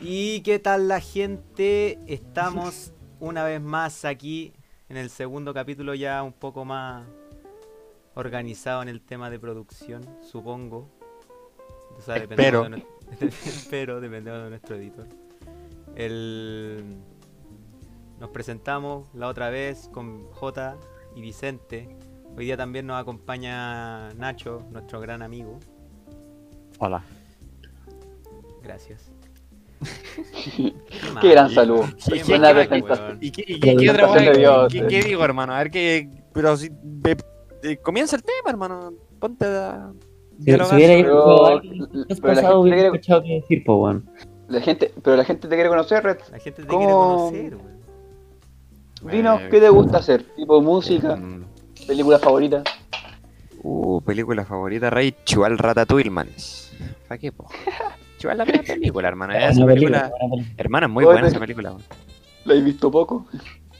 ¿Y qué tal la gente? Estamos una vez más aquí en el segundo capítulo ya un poco más organizado en el tema de producción, supongo. O sea, Espero. dependiendo de nue- Espero, dependiendo de nuestro editor. El... Nos presentamos la otra vez con J y Vicente. Hoy día también nos acompaña Nacho, nuestro gran amigo. Hola. Gracias. Qué gran saludo. Qué. ¿Y qué, y La qué- qué otra ¿Qué, digo, hermano? A ver qué. Pero si. eh, comienza el tema, hermano. Ponte a. Si, hubiera ido pero la gente hubiera quiere- escuchado qué decir, po, weón. La gente, pero la gente te quiere conocer, Red. La gente te ¿Cómo? quiere conocer, weón. Dinos, Eh, ¿qué te gusta hacer? ¿Tipo música? mm, ¿Película favorita? Uh, película favorita, Rey. Chual Ratatouille, manes. ¿Para qué, po? Chual la buena película, hermano. Buena Esa película. película, buena película. Hermano, es muy buena esa película, weón. ¿La he visto poco?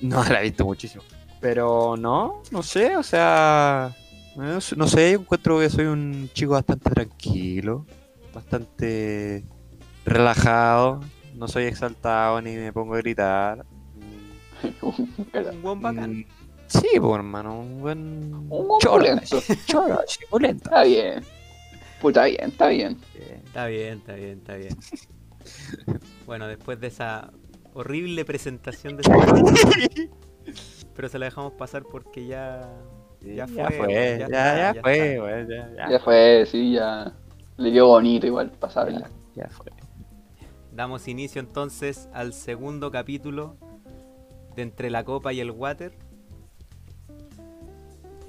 No, la he visto muchísimo. Pero no, no sé, o sea. No sé, no sé, encuentro que soy un chico bastante tranquilo, bastante relajado, no soy exaltado ni me pongo a gritar. Un buen bacán. mm, Sí, pues hermano, un buen. Un buen choro, choro. Está bien. Puta, bien, está bien. Está bien, está bien, está bien. Bueno, después de esa horrible presentación de pero se la dejamos pasar porque ya Ya ya fue, fue, ya ya, está, ya ya fue, ya, ya, Ya fue, sí, ya. Le quedó bonito igual, pasable. ya fue. damos inicio entonces al segundo capítulo de Entre la Copa y el Water.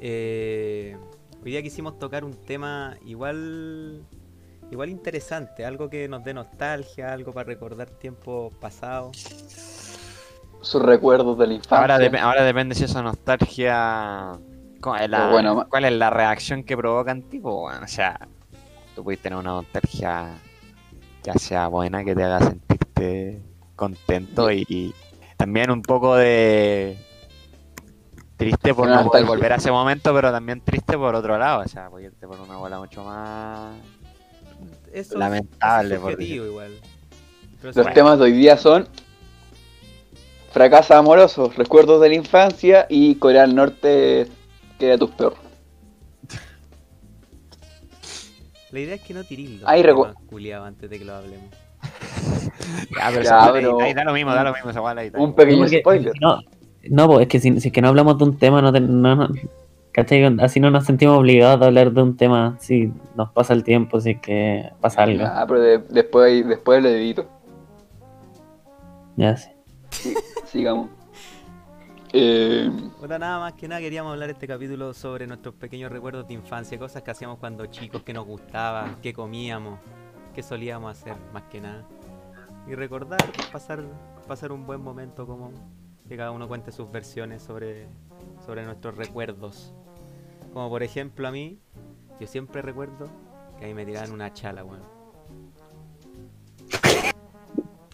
Eh, hoy día quisimos tocar un tema igual igual interesante, algo que nos dé nostalgia, algo para recordar tiempos pasados. Sus recuerdos de la infancia. Ahora, dep- ahora depende si esa nostalgia. ¿Cuál es la, bueno, cuál es la reacción que provoca en ti? po, weón? o sea, tú puedes tener una nostalgia ya sea buena, que te haga sentirte contento y, y también un poco de triste por no poder volver a ese momento, pero también triste por otro lado. O sea, puedes irte por una bola mucho más. Eso es- Lamentable, es por igual. Los temas de hoy día son fracasos amorosos, recuerdos de la infancia y Corea del Norte queda tus peor. La idea es que no tirís los Ahí recu- temas culiados antes de que lo hablemos. Ya, pero, Ya, esa- pero- ahí da lo mismo, da lo mismo esa bola ahí. Un pequeño spoiler. No, no, pues es que si, si es que no hablamos de un tema, no, te- no, no- ¿cachai? Así no nos sentimos obligados a hablar de un tema si nos pasa el tiempo, si es que pasa algo. Ah, pero de- después, después le edito. Ya sí. Sigamos. Eh, nada más que nada queríamos hablar este capítulo sobre nuestros pequeños recuerdos de infancia, cosas que hacíamos cuando chicos, que nos gustaba, que comíamos, que solíamos hacer, más que nada. Y recordar, pasar, pasar un buen momento como que cada uno cuente sus versiones sobre, sobre nuestros recuerdos. Como por ejemplo a mí, yo siempre recuerdo que ahí me tiraban una chala, weón.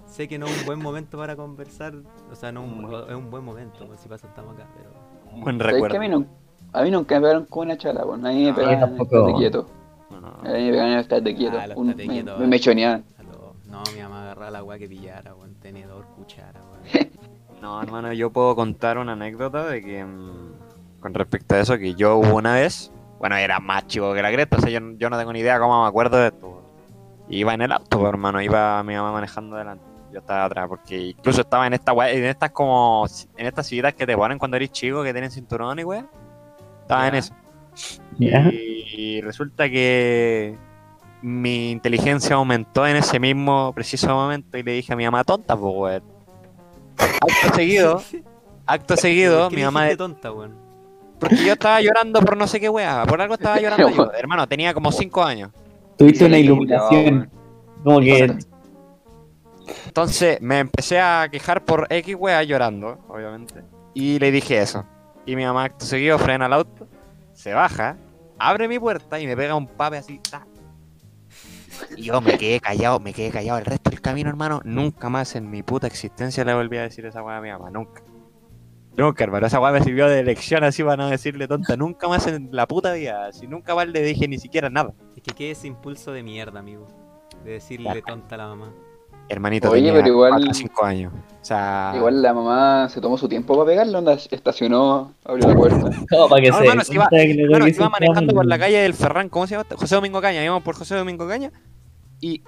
Sé que no es un buen momento para conversar, o sea, no un- es un buen momento, pues, si pasa estamos acá, pero... Un buen ¿sabes que recuerdo. a, mí no- a mí nunca me pegaron con una chala, bueno. A mí me No, pegaban tampoco. estate quieto. No, no. A mí me pegaban estate quieto. Ah, Un- me, quieto, me eh. mechoneaban. A lo- No, mi mamá agarraba la weá que pillara, weón. Tenedor, cuchara, weón. No, hermano, yo puedo contar una anécdota de que mm, con respecto a eso, que yo hubo una vez, bueno, era más chico que la cresta, o sea, yo, yo no tengo ni idea cómo me acuerdo de esto. weón. Iba en el auto, pues, hermano, iba mi mamá manejando adelante. Yo estaba atrás, porque incluso estaba en esta en estas como, en estas sillitas que te ponen cuando eres chico, que tienen cinturón y weá. Estaba en eso. Y resulta que mi inteligencia aumentó en ese mismo preciso momento y le dije a mi mamá tonta, pues, weón. Acto seguido, acto seguido, ¿Por qué mi mamá. dijiste tonta, weón. Porque yo estaba llorando por no sé qué weá, por algo estaba llorando yo. Hermano, tenía como 5 años. Tuviste una iluminación. Como que. Entonces me empecé a quejar por X weá llorando, obviamente. Y le dije eso. Y mi mamá acto seguido frena el auto, se baja, abre mi puerta y me pega un pape así. ta. Y yo me quedé callado, me quedé callado el resto del camino, hermano. Nunca más en mi puta existencia le volví a decir esa weá a mi mamá, nunca. Nunca, hermano, esa weá me sirvió de lección así para no decirle tonta. Nunca más en la puta vida. Si nunca más le dije ni siquiera nada. Es que qué ese impulso de mierda, amigo. De decirle tonta a la mamá. Hermanito Oye, tenía pero igual- 4 o 5 años. O sea, Igual la mamá se tomó su tiempo para pegarlo, onda, estacionó, abrió la puerta. Como para que No, se hermano, dé si iba- que Bueno, toque iba manejando por la calle del Ferran, ¿cómo se llama? José Domingo Caña, íbamos por José Domingo Caña y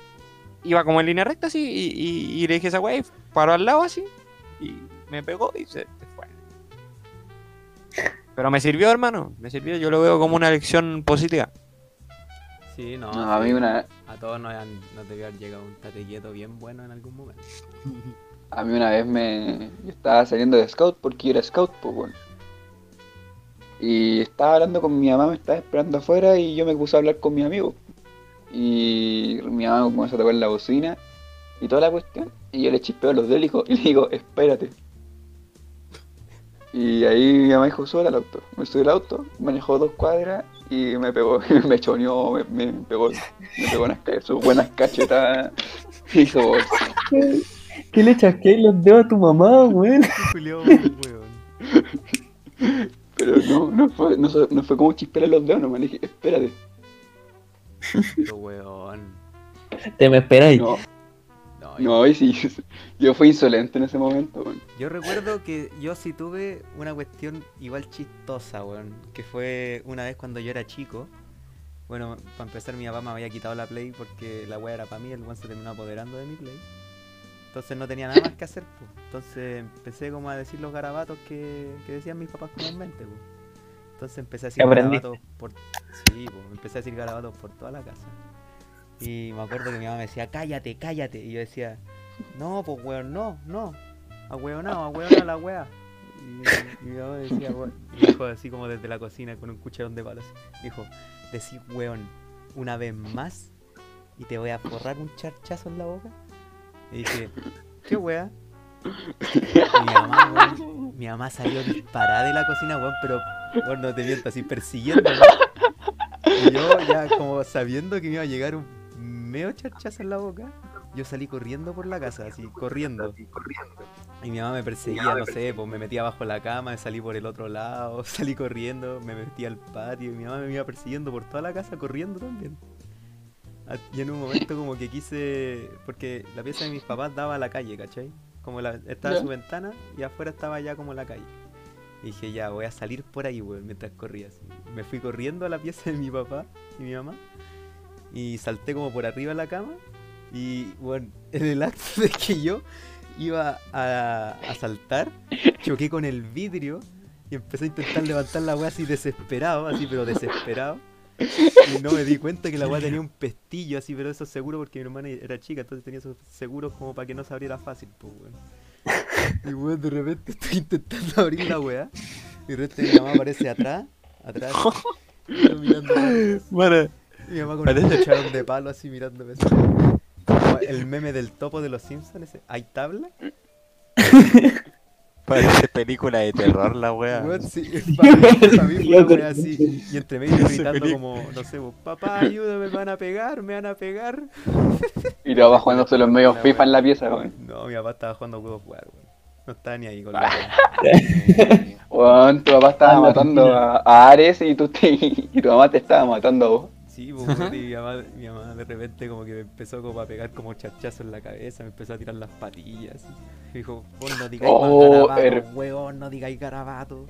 iba como en línea recta así y, y- y le dije a esa wey, paró al lado así y me pegó y se, se fue. Pero me sirvió, hermano, me sirvió, yo lo veo como una lección positiva. Sí, no. No, a mí una, A todos nos, han, nos debió haber llegado un tate quieto bien bueno en algún momento. a mí una vez me yo estaba saliendo de scout porque yo era scout, pues bueno. Y estaba hablando con mi mamá, me estaba esperando afuera y yo me puse a hablar con mi amigo. Y mi mamá comenzó a tocar la bocina y toda la cuestión. Y yo le chispeo los dedos y le digo- y le digo, espérate. Y ahí mi mamá dijo, sube al auto. Me subí al auto, manejó dos cuadras y me pegó, me choneó, me, me pegó, me pegó unas, sus buenas cachetadas. Y hizo bolsa. ¿Qué le chasqueé los dedos a tu mamá, weón? Pero no, no fue, no, no fue como chispearle los dedos, nomás le dije, espérate. Pero, weón. Te me esperas y No, No, yo- no, y sí, yo fui insolente en ese momento, weón. Yo recuerdo que yo sí tuve una cuestión igual chistosa, weón. Que fue una vez cuando yo era chico. Bueno, para empezar mi papá me había quitado la Play porque la weá era para mí, el weón se terminó apoderando de mi Play. Entonces no tenía nada más que hacer, pues. Entonces empecé como a decir los garabatos que, que decían mis papás comúnmente, pues. Entonces empecé a decir garabatos por... Sí, pues, empecé a decir garabatos por toda la casa. Y me acuerdo que mi mamá me decía, cállate, cállate. Y yo decía, no, pues weón, no, no. Ahueonado, ahueonado la wea. Y, mi mamá decía, weón, y dijo así como desde la cocina con un cucharón de palos. Dijo, decí weón una vez más y te voy a forrar un charchazo en la boca. Y dije, ¿qué wea? Mi mamá, weón, mi mamá salió disparada de la cocina, weón, pero weón, no te miento, así persiguiéndome. Y yo ya como sabiendo que me iba a llegar un medio charchazo en la boca, yo salí corriendo por la casa, así, corriendo. Y mi mamá me perseguía, no sé, pues me metía bajo la cama, salí por el otro lado, salí corriendo, me metí al patio y mi mamá me iba persiguiendo por toda la casa corriendo también. Ah, Y en un momento como que quise, porque la pieza de mis papás daba a la calle, ¿cachai? Como la, estaba Ya. su ventana y afuera estaba ya como la calle. Y dije, ya, voy a salir por ahí, weón, mientras corría así. Me fui corriendo a la pieza de mi papá y mi mamá. Y salté como por arriba de la cama. Y, bueno, en el acto de que yo iba a, saltar, choqué con el vidrio y empecé a intentar levantar la weá así desesperado, así pero desesperado. Y no me di cuenta que la weá tenía un pestillo así, pero eso seguro porque mi hermana era chica, entonces tenía esos seguros como para que no se abriera fácil, pues weón. Y weón, de repente estoy intentando abrir la weá. Y de repente mi mamá aparece atrás, atrás. mirando. Bueno, Mi mamá con un cucharón de palo así mirándome así. El meme del topo de los Simpsons, ese, ¿hay tabla? parece película de terror la wea. Weón, sí, para mí, para mí una wea así. Y entre medio gritando como, no sé, vos, papá, ayúdame, me van a pegar, me van a pegar. Y te vas jugándose los medios La FIFA wea. en la pieza, weón. No, mi papá estaba jugando huevos jugar, weón. No estaba ni ahí con Ah. la Weón, tu papá estaba Ah, matando a Ares y, tú te, y tu mamá te estaba matando a vos. Sí, pues, y mi mamá, mi mamá de repente como que me empezó como a pegar como chachazo en la cabeza, me empezó a tirar las patillas. Me dijo, vos no digáis más Oh, garabato, her- weón, no digáis garabato.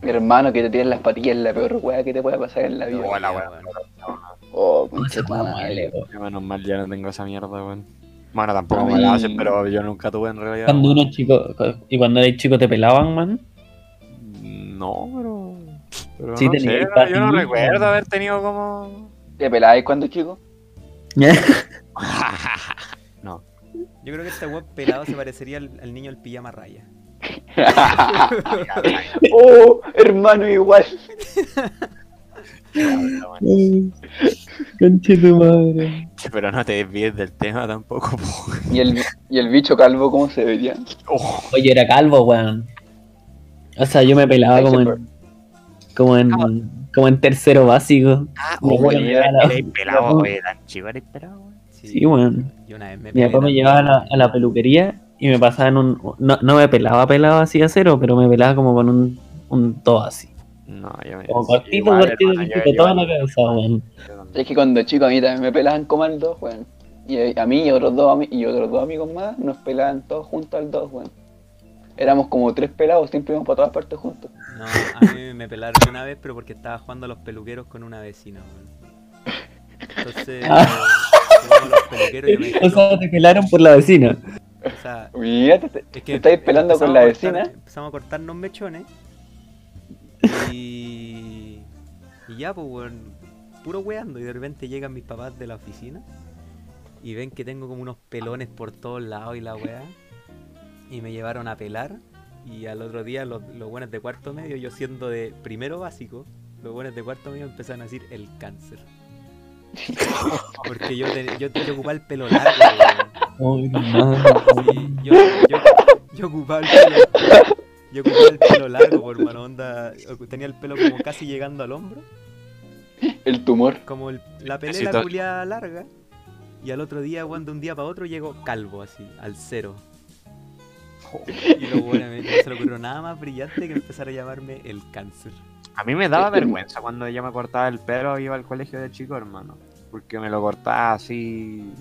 Mi hermano que te tiren las patillas es la peor weá que te puede pasar en la vida. Oh, la Ya, wea. weón. Oh, tu weá madre. Menos mal ya no tengo esa mierda, weón. Bueno, tampoco me la hacen, pero yo nunca tuve en realidad. Cuando weón. uno es chico, y cuando eres chico te pelaban, man. No, pero. Pero Sí, no tenía sé, yo no recuerdo haber tenido como. ¿Te pelabas cuando chico? no. Yo creo que este weón pelado se parecería al, al niño del pijama raya. oh, hermano, igual. Conche tu madre. Pero no te desvíes del tema tampoco. po. ¿Y el, y el bicho calvo, ¿cómo se vería? Oh, Oye, era calvo, weón. O sea, yo me pelaba como en, como en, como en tercero básico. ah, oh, la- eres pelado, oye, tan chico eres pelado. Sí. Yo una vez me Mi papá me llevaba a la, a la peluquería y me pasaban un... No, no me pelaba pelado así a cero, pero me pelaba como con un, un to así. No, yo me. Como cortito, igual, cortito, hermano, yo- cortito, yo toda la cabeza, weón. Es que cuando chico a mí también me pelaban como al dos, weón. Y a mí y otros dos, y otros dos amigos más nos pelaban todos juntos al 2, weón. Éramos como tres pelados, siempre íbamos para todas partes juntos. No, a mí me pelaron una vez, pero porque estaba jugando a los peluqueros con una vecina, weón. Entonces, Ah. jugamos a los peluqueros y me O sea, te pelaron por la vecina. o sea, Mira, te, te- es que te estáis pelando con la cortar- vecina. Empezamos a cortarnos mechones. Y. Y ya, pues, weón. Puro weando. Y de repente llegan mis papás de la oficina. Y ven que tengo como unos pelones por todos lados y la weá. Y me llevaron a pelar. Y al otro día, los, los buenos de cuarto medio, yo siendo de primero básico, los buenos de cuarto medio empezaron a decir el cáncer. Porque yo, te- yo, yo ocupaba el pelo largo. Ay, no. Sí, yo, yo, yo ocupaba el pelo. Yo ocupaba el pelo largo, por mano onda. Tenía el pelo como casi llegando al hombro. El tumor. Como el- la Necesito- culiada larga. Y al otro día, de un día para otro, llego calvo así, al cero. Y luego, bueno, me- no se le ocurrió nada más brillante que empezar a llamarme el cáncer. A mí me daba vergüenza cuando yo me cortaba el pelo iba al colegio de chico, hermano. Porque me lo cortaba así.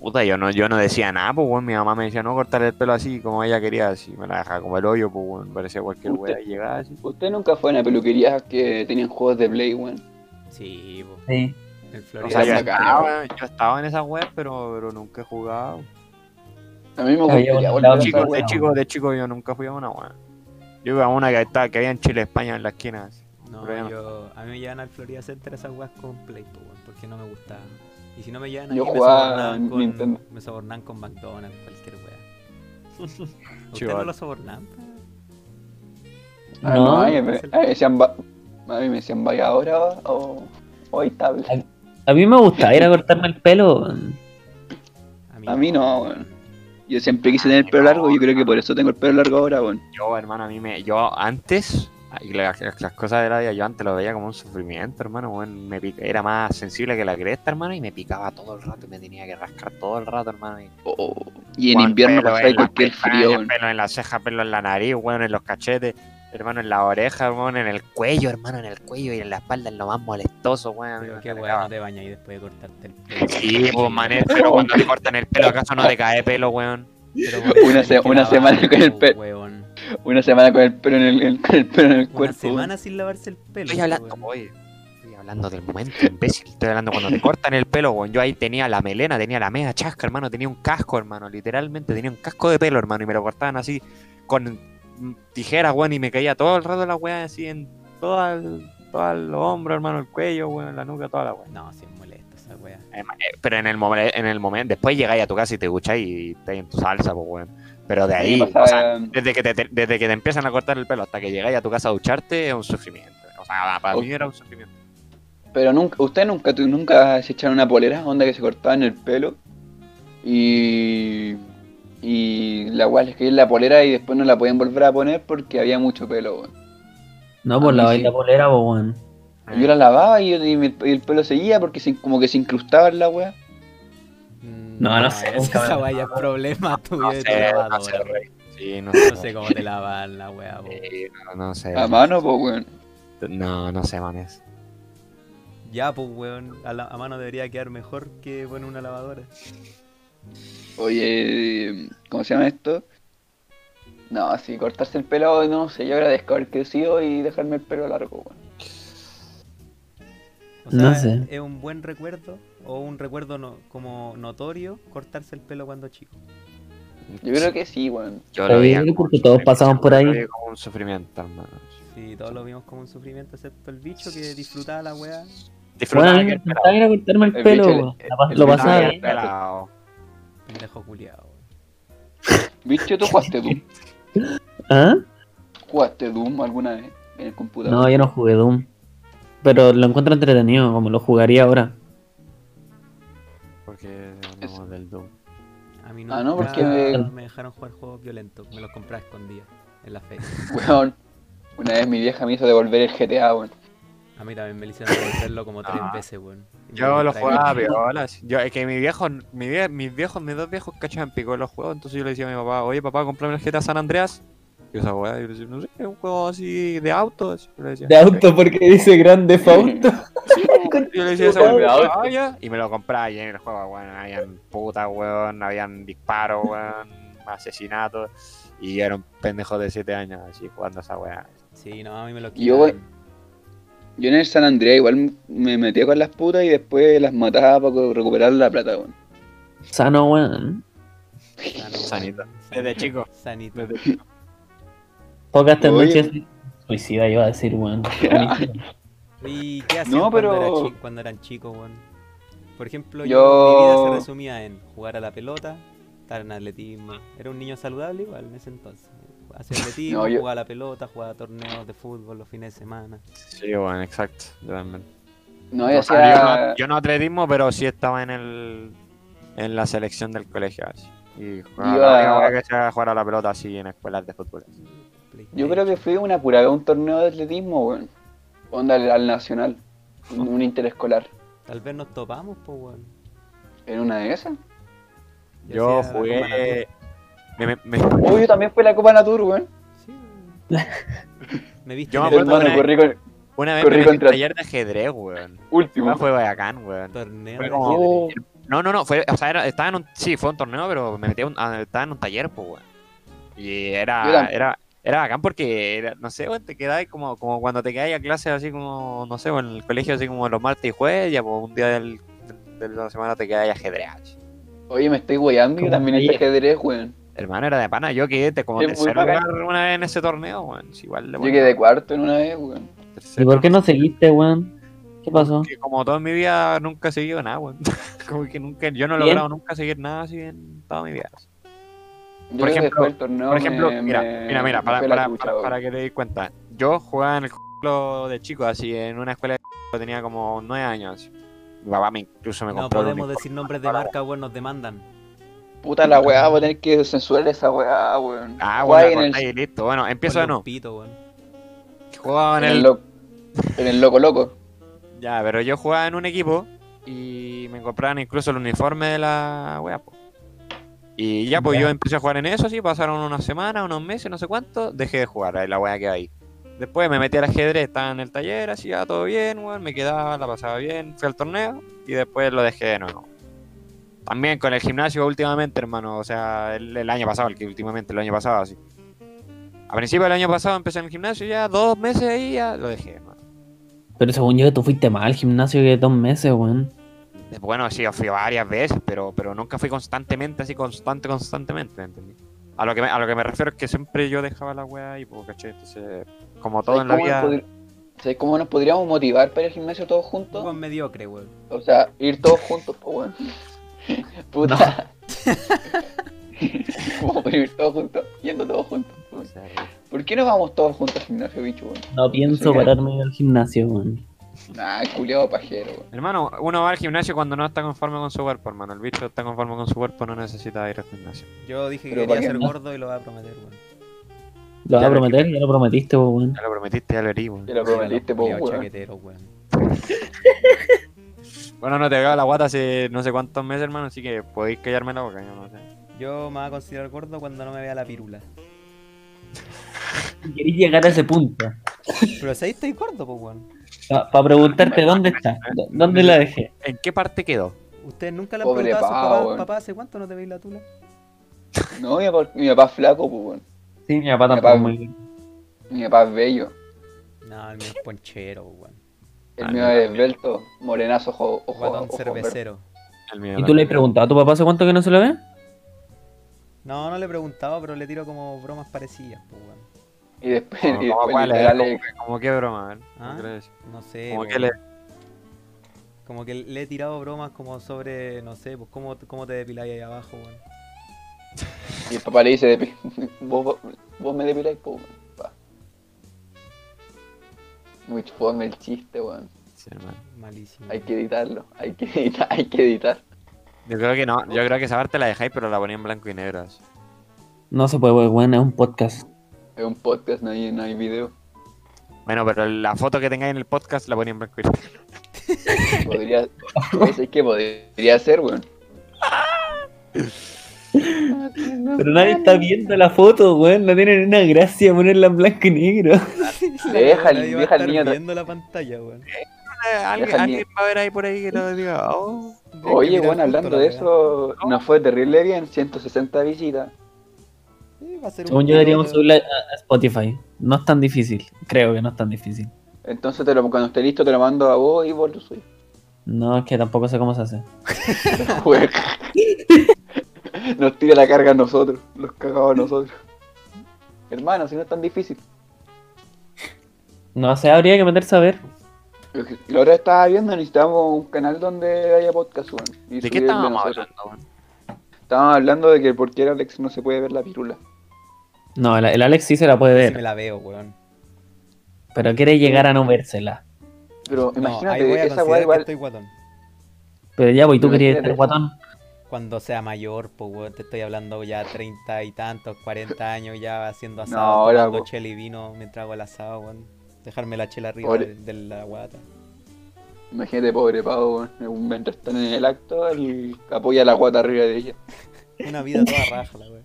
Puta, yo no, yo no decía nada, pues weón. Mi mamá me decía no cortar el pelo así como ella quería, así. Me la dejaba como el hoyo, pues weón. Parecía cualquier Usted- wea y llegaba así. ¿Usted nunca fue a una peluquería que tenían juegos de Play, weón? Sí, po, Sí. el O Florida. sea, yo estaba, yo estaba en esa web, pero, pero nunca he jugado. A mí me gustaría volver a esa Chico, de chico, de chico yo nunca fui a una wea. Yo iba a una que, estaba, que había en Chile, España, en la esquina. así. No, no. yo, a mí me llevan al Florida Center esas weas con Play, po, weón, porque no me gustaba. Y si no me llevan Yo ahí, me jugaba sobornaban con, Nintendo. me sobornaban con McDonald's, cualquier wea. ¿Usted no lo sobornaban? pa? Ah, No. no, a mí me, a mí me decían, a mí me decían vaya ahora o, o hay. A mí me gustaba ir a cortarme el pelo. A mí no, weón. Yo siempre quise tener el pelo largo y yo creo que por eso tengo el pelo largo ahora, weón. Yo, hermano, a mí me. Yo antes. y las, las cosas de la vida, yo antes lo veía como un sufrimiento, hermano. weón, me pica- era más sensible que la cresta, hermano, y me picaba todo el rato y me tenía que rascar todo el rato, hermano. Y, Oh, y en Weón, invierno pasaba cualquier frío, weón. Pelo en la ceja, pelo en la nariz, weón, en los cachetes, hermano, en la oreja, hermano, en el cuello, hermano, en el cuello y en la espalda, en lo más molestoso, weón. Pero qué weá, no te bañas y después de cortarte el pelo. Sí, pues, manet, pero cuando te cortan el pelo, ¿acaso no te cae pelo, weón? Pero Una se- una lavar, semana con el po, pelo. weón. Una semana con el pelo en el, el- el pelo en el Una cuerpo. semana sin lavarse el pelo. Estoy hablando, weón. oye, estoy hablando del momento, imbécil. Estoy hablando cuando te cortan el pelo, weón. Yo ahí tenía la melena, tenía la mega chasca, hermano. Tenía un casco, hermano. Literalmente tenía un casco de pelo, hermano. Y me lo cortaban así con tijeras, weón. Y me caía todo el rato la weá así en todo el, todo el hombro, hermano, el cuello, weón, la nuca, toda la weá. No, sí es molesto esa weá. Eh, eh, Pero en el, en el momento, después llegáis a tu casa y te ducháis y estás en tu salsa, pues, weón. Pero de ahí, me o sea, pasaba- desde que, te, te- desde que te empiezan a cortar el pelo hasta que llegáis a tu casa a ducharte, es un sufrimiento. O sea, para mí era un sufrimiento. Pero nunca, usted nunca, tu- nunca se echaron una polera, onda que se cortaban el pelo y, y la weá les caía en la polera y después no la podían volver a poner porque había mucho pelo, weón. No, A por mí la sí. baila polera, pues, weón. Yo la lavaba y, y me- y el pelo seguía porque se- como que se incrustaba en la weá. No, no sé, esa- nunca me Esa la weá ya es problema tuyo No de tu sé, no lavadora. sé. Sí, no No sé. cómo te lavan la weá, po. Sí, no, no sé. A mano, pues, weón. No, no sé, manes. Ya, pues, weón, a, la- a mano debería quedar mejor que poner una lavadora. Oye, ¿cómo se llama esto? No, sí, cortarse el pelo, no sé, yo agradezco haber crecido y dejarme el pelo largo, weón. O sea, No sé. ¿es un buen recuerdo o un recuerdo no- como notorio cortarse el pelo cuando chico? Yo creo que sí, weón. Yo Pero veía yo creo como que un todos pasamos por ahí. lo como un sufrimiento, hermano. Sí, todos lo vimos como un sufrimiento, excepto el bicho que disfrutaba la weá. Bueno, Disfrutaba a mí me que el encantaba ir a cortarme el El pelo, bicho, el- el Lo pasaba bien. Pendejo culiado. Bicho, ¿tú jugaste Doom? ¿Ah? ¿Jugaste Doom alguna vez en el computador? No, yo no jugué Doom. Pero lo encuentro entretenido, como lo jugaría ahora. Porque hablamos del Doom. A mí Ah, no, porque me- me dejaron jugar juegos violentos, me los compraba escondidas en la fe. Weón, una vez mi vieja me hizo devolver el GTA, weón. A mí también me lo hicieron devolverlo como tres Ah. veces, weón. Yo lo jugaba piola. Yo, es que mi viejo, mi vie- mis viejos, mis dos viejos cachaban pico en los juegos. Entonces yo le decía a mi papá, oye papá, comprame el GTA San Andreas. Y esa weá, yo le decía, no sé, es un juego así de autos. Decía, De auto porque dice grande Fausto. con- Yo le decía ah, ya, y me lo compraba y en el juego, weón, habían putas, weón, habían disparos, weón, asesinatos, y era un pendejo de 7 años así jugando esa weá. Sí, no, a mí me lo quitaron. Yo en el San Andreas igual me metía con las putas y después las mataba para recuperar la plata, weón. Sano, weón. Sanito. Desde chico. Sanito. Pocas Oye. tendencias suicida, iba a decir, weón. ¿Y qué hacían No, cuando, era eran chicos, weón? Por ejemplo, yo... Yo- mi vida se resumía en jugar a la pelota, estar en atletismo. Era un niño saludable igual en ese entonces. Hacía atletismo, No, yo- jugaba a la pelota, jugaba torneos de fútbol los fines de semana. Sí, bueno, exacto. Yo. No, y O sea, yo, hacía... no, yo no atletismo, pero sí estaba en el en la selección del colegio. Así. Y jugaba, que era jugar a la pelota así en escuelas de fútbol. Yo creo que fui una pura un torneo de atletismo, weón. Onda al, al nacional. Un, un interescolar. Tal vez nos topamos, pues, weón. ¿En una de esas? Yo Copa jugué. Me, me, me- Oh, yo también fui a la Copa Natur, weón. Sí. Me viste Yo me acuerdo Hermano, una- corrí con una vez Corrí me contra- taller de ajedrez, weón. último. Igual fue bacán, weón. torneo Fue de como- ajedrez. No, no, no, fue, o sea, era- estaba en un, sí, fue un torneo, pero me metí a un, a- estaba en un taller, pues, weón. Y era, era, era bacán porque, era- no sé, weón, te quedáis como, como cuando te quedáis a clases así como, no sé, weón, en el colegio así como los martes y jueves, ya pues un día del, de la semana te quedáis a ajedrez. Oye, me estoy weyando, yo Como también ayer. ajedrez, weón. Hermano, era de pana, yo quedé de como Es muy tercer bacán. lugar una vez en ese torneo, weón. Igual Yo quedé cuarto en una vez, weón. ¿Y por qué no seguiste, weón? ¿Qué pasó? Que como toda mi vida nunca he seguido nada, weón. como que nunca, yo no he logrado nunca seguir nada así en toda mi vida. Yo Por ejemplo- torneo Por ejemplo, me- mira, me- mira, mira, para, para, para- que te des cuenta. Yo jugaba en el colegio de chico, así, en una escuela de tenía como nueve años. Mi papá me incluso me No compró el podemos decir nombres de marca, weón, nos demandan. Puta la weá, voy a tener que censurar esa weá, weón. Ah, bueno, en el, listo. Bueno, empiezo de nuevo. pito, weón. Jugaba en en el el... lo- en el loco loco. Ya, pero yo jugaba en un equipo y me compraban incluso el uniforme de la wea, po. Y ya, pues Ya. yo empecé a jugar en eso, sí, pasaron unas semanas, unos meses, no sé cuánto, dejé de jugar, ahí la wea quedó ahí. Después me metí al ajedrez, estaba en el taller, así, ya todo bien, weón, me quedaba, la pasaba bien, fui al torneo y después lo dejé de nuevo. También con el gimnasio últimamente, hermano, o sea, el, el año pasado, el que últimamente, el año pasado, así. A principio del año pasado empecé en el gimnasio, ya dos meses ahí, ya lo dejé, hermano. Pero según yo, tú fuiste mal al gimnasio que dos meses, weón. Bueno, sí, fui varias veces, pero, pero nunca fui constantemente, así constante, constantemente, ¿me entendí? A lo, que me, a lo que me refiero es que siempre yo dejaba la weá y pues, ¿cachai? Entonces, como todo en la ¿Sabes cómo vida... ¿Sabes cómo nos podríamos motivar para ir al gimnasio todos juntos? Weón mediocre, weón. O sea, ir todos juntos, pues weón. Puta. ¿Cómo ir todos juntos? Yendo todos juntos. ¿Por qué no vamos todos juntos al gimnasio, bicho, weón? No pienso Sí. pararme al gimnasio, weón. Nah, culiado pajero, weón. Hermano, uno va al gimnasio cuando no está conforme con su cuerpo, hermano. El bicho está conforme con su cuerpo, no necesita ir al gimnasio. Yo dije que quería ¿para qué ser no? gordo y lo voy a prometer, weón. ¿Lo vas Ya a prometer? Ya lo prometiste, weón. Ya lo prometiste, ya lo herí, weón. Te lo prometiste, po, weón. Bueno, no te veo la guata hace no sé cuántos meses, hermano, así que podéis callarme la boca, yo no sé. Yo me voy a considerar gordo cuando no me vea la pirula. Queréis llegar a ese punto. Pero si ahí estáis gordo, pues, weón. Para preguntarte dónde está. ¿Dó- ¿Dónde la dejé? ¿En qué parte quedó? ¿Ustedes nunca le han Pobre preguntado a sus pa, papás, weón. papá, ¿hace cuánto no te veis la tula? No, mi papá, mi papá es flaco, pues weón. Sí, mi papá Mi tampoco papá- muy bien. Mi papá es bello. No, el mío es ponchero, pues, weón. El Ah, mío es esbelto, morenazo, ojo, ojo, Guatón ojo, cervecero. El mío ¿Y tú le has preguntado a tu papá hace cuánto que no se lo ve? No, no le he preguntado, pero le tiro como bromas parecidas, pues, weón. Y después, Como- y después cuál, literal, eh, le- como, como qué broma. ¿Ah? No sé, Como que le... Como que le he tirado bromas como sobre, no sé, pues cómo, cómo te depiláis ahí abajo, weón. y el papá le dice, "Depi- vos, vos me depiláis, pues weón. Muy fome el chiste, weón. Sí, hermano. Malísimo. Hay que editarlo, hay que editar, hay que editar. Yo creo que no, yo creo que esa parte la dejáis, pero la ponía en blanco y negro. así. No se puede, weón, es un podcast. Es un podcast, no hay, no hay video. Bueno, pero la foto que tengáis en el podcast la ponía en blanco y negro. Podría, es que podría ser, weón. Pero nadie está viendo la foto, weón. No tiene una gracia ponerla en blanco y negro. Deja el- Nadie va a deja el estar niño viendo la pantalla, weón. eh, alguien, va a ver ahí por ahí que lo diga. Oh. Oye, bueno, hablando la de eso, nos fue terrible bien, 160 visitas. Sí, va a ser un Según yo deberíamos de- subirla a a Spotify. No es tan difícil. Creo que no es tan difícil. Entonces te lo, cuando esté listo te lo mando a vos y vos lo subís. No, es que tampoco sé cómo se hace. Nos tira la carga a nosotros, los cagados a nosotros. Hermano, si no es tan difícil. No sé, habría que meterse a ver. La hora estaba viendo, necesitamos un canal donde haya podcast, weón. y ¿De qué estábamos hablando, weón? Estábamos hablando de que por qué Alex no se puede ver la pirula. No, el, el Alex sí se la puede Sí ver. me la veo, weón. Pero quiere llegar a no vérsela. Pero No, ahí imagínate, voy a esa weá que igual. estoy guatón. Pero ya, pues, ¿y tú Pero querías ser guatón? Cuando sea mayor, pues, weón, te estoy hablando ya 30 y tantos, 40 años ya haciendo asado, No, ahora, tomando po. chela y vino mientras hago el asado, weón. Dejarme la chela arriba de, de la guata. Imagínate, pobre pavo, weón. Mientras están en el acto, él apoya la guata arriba de ella. Una vida toda raja, la weón.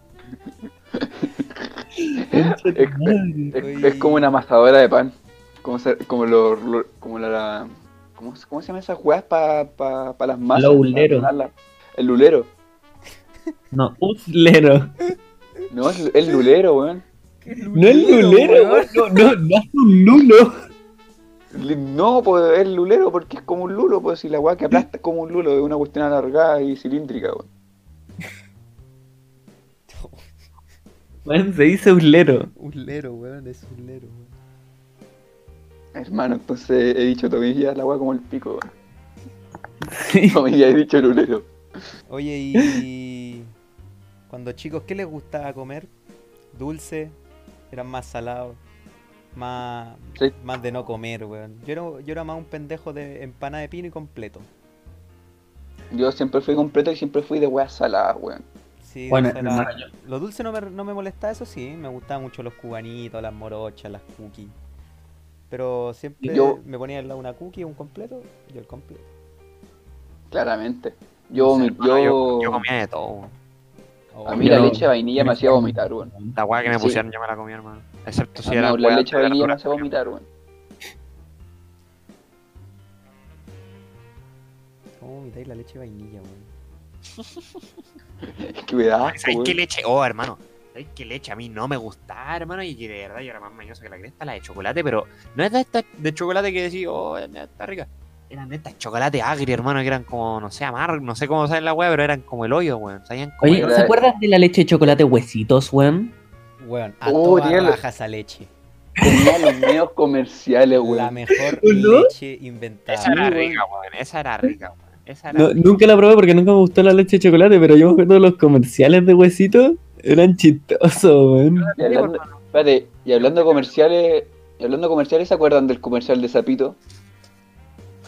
Es, es- es como una amasadora de pan. Como, se- como, lo, lo- como la. ¿cómo, se- ¿Cómo se llaman esas weas para pa, pa las masas? Lulero. El lulero. No, uslero. No, es el lulero, weón. No es lulero, weón. No, no, no es un lulo. No, pues es lulero porque es como un lulo, pues si la wea que aplasta es como un lulo, es una cuestión alargada y cilíndrica, weón. Weón, se dice uslero. Un lero, weón, es un lero, weón. Hermano, entonces he dicho tomilla la wea como el pico, weón. Sí. Tomilla he dicho lulero. Oye, y cuando chicos, ¿qué les gustaba comer? ¿Dulce? ¿Eran más salados? Más, Sí. más de no comer, weón. Yo era, yo era más un pendejo de empanada de pino y completo. Yo siempre fui completo y siempre fui de weas saladas, weón. Sí, Bueno, Lo dulce no me, no me molestaba, eso sí. Me gustaban mucho los cubanitos, las morochas, las cookies. Pero siempre Yo- me ponía al lado una cookie, un completo, yo el completo. Claramente. Yo, No sé, mi- hermano, yo, yo, yo comía de todo. a mí Yo la leche de vainilla me hacía vomitar, weón. La weá que me Sí. pusieron yo me la comía, hermano. Excepto si A era la leche de vainilla me hace vomitar, weón. ¿Cómo vomitáis la leche de vainilla, weón? Es que me da asco, ¿Sabes qué leche? Oh, hermano. ¿Sabes qué leche? A mí no me gustaba, hermano. Y de verdad yo era más mañoso que la cresta, la de chocolate. Pero no es de esta de chocolate que decís, oh, está rica. Eran estas chocolate agrio, hermano, que eran como, no sé, amargo. No sé cómo saben la weá, pero eran como el hoyo, weón. Sabían como Oye, el- ¿se acuerdan de la leche de chocolate huesitos, weón? Weón, a Oh, toda tiene la- raja esa leche. Tenía los medios comerciales, La weón. mejor ¿No? leche inventada. Esa era rica, weón. Esa era rica, weón. Esa era No, nunca la probé porque nunca me gustó la leche de chocolate, pero yo me acuerdo de los comerciales de huesitos. Eran chistosos, weón. Y hablando, espérate, y hablando de comerciales, y hablando de comerciales, ¿se acuerdan del comercial de Zapito?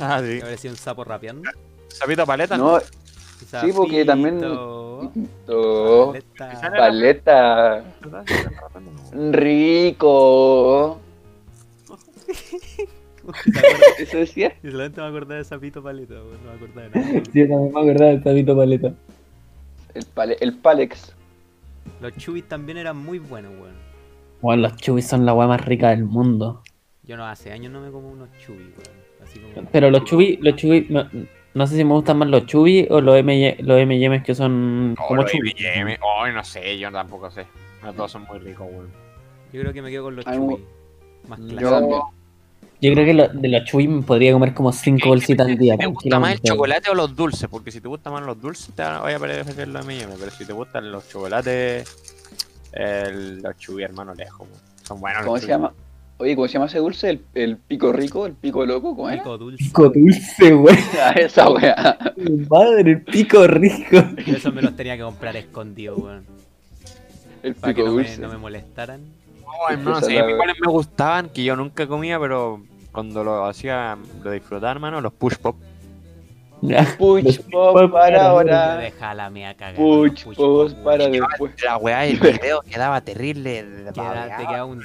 Ah, sí. Me parecía un sapo rapeando. Sapito paleta. No, Sí, porque también- Sapito, paleta. paleta, rico. ¿Eso decía? Yo solamente me acordaba de sapito paleta, weón. No me acordaba de nada. Sí, también me acordaba del Sabito Paleta. El, pale, el Palex. Los chubis también eran muy buenos, weón. Weón, los chubis son la weá más rica del mundo. Yo no hace años no me como unos chubis, weón. Así como. Pero los chubis, los chubis, no, no sé si me gustan más los chubis o los M los M&M's que son Oh, como chubis. M&M. Oh, no sé, yo tampoco sé. Los dos son muy ricos, weón. Yo creo que me quedo con los chubis. Más también. Yo creo que lo- de los chubis me podría comer como cinco bolsitas al día. ¿Te gusta más el chocolate o los dulces? Porque si te gustan más los dulces, te voy a parecer los M&M. Pero si te gustan los chocolates, el, los chubis, hermano, lejos. Son buenos ¿Cómo los se chubis. llama? Oye, ¿cómo se llama ese dulce? El, el pico rico, el pico loco, ¿cómo es? Pico dulce. Pico dulce, weón. Ah, esa weá. Madre, el pico rico. Yo esos me los tenía que comprar escondidos, weón. El Para que pico no me, dulce. no me molestaran. No, hermano, sí, a mí cuáles me gustaban, que yo nunca comía, pero cuando lo hacía, lo disfrutaba, hermano, los push pop. Los pop pop para ahora. deja la mea cagada. Puch Puch pop para después. La weá del video quedaba terrible. de- Queda- te babeado. queda un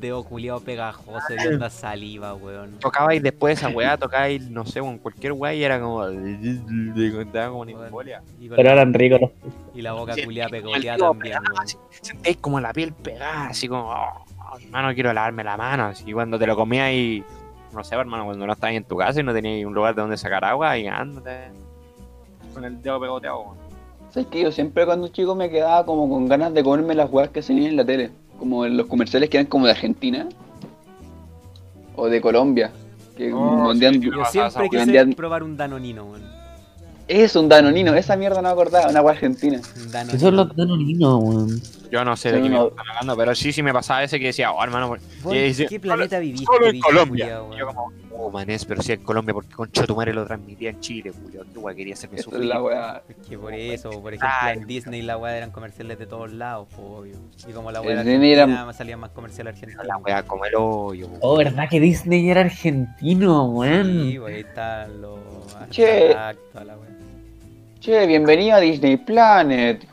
dedo culiado pegajoso y onda saliva, weón. Tocaba y después esa weá, tocaba y no sé, con cualquier weá y era como. Te daba como una embolia. Pero eran ricos los y la boca culiada tío también, weón. Sentéis como la piel pegada, así como. Oh, hermano, quiero lavarme la mano. Así cuando te lo comías y no sé, hermano, cuando no estabas en tu casa y no tenías un lugar de donde sacar agua y andate con el dedo pegoteado. weón. ¿Sabes que Yo siempre cuando chico me quedaba como con ganas de comerme las weas que salían en la tele. Como en los comerciales que eran como de Argentina. O de Colombia. Que Oh, vendían- sí, Yo siempre quise weá. probar un danonino, weón. Es un danonino, esa mierda no me acordaba, una wea argentina. Danonino. Esos son los danoninos, weón. Yo no sé de Sí, qué me no. están hablando, pero sí, sí me pasaba ese que decía, oh, hermano, ¿Vos y ¿En dice, qué planeta viviste, solo en Colombia. culiao, Y yo weón? como, oh, manés, pero sí en Colombia, porque concha tu madre lo transmitía en Chile, Julio. Qué guay, quería hacerme Esa es sufrir. la wea. Es que por eso, por ejemplo, Ay. en Disney la weá eran comerciales de todos lados, pues, obvio. Y como la weá de era- Argentina salía más comercial argentino. La wea como el hoyo. Oh, ¿verdad que Disney era argentino, weón? Sí, pues ahí están los. Che. Toda la weá. Che, bienvenido a Disney Planet.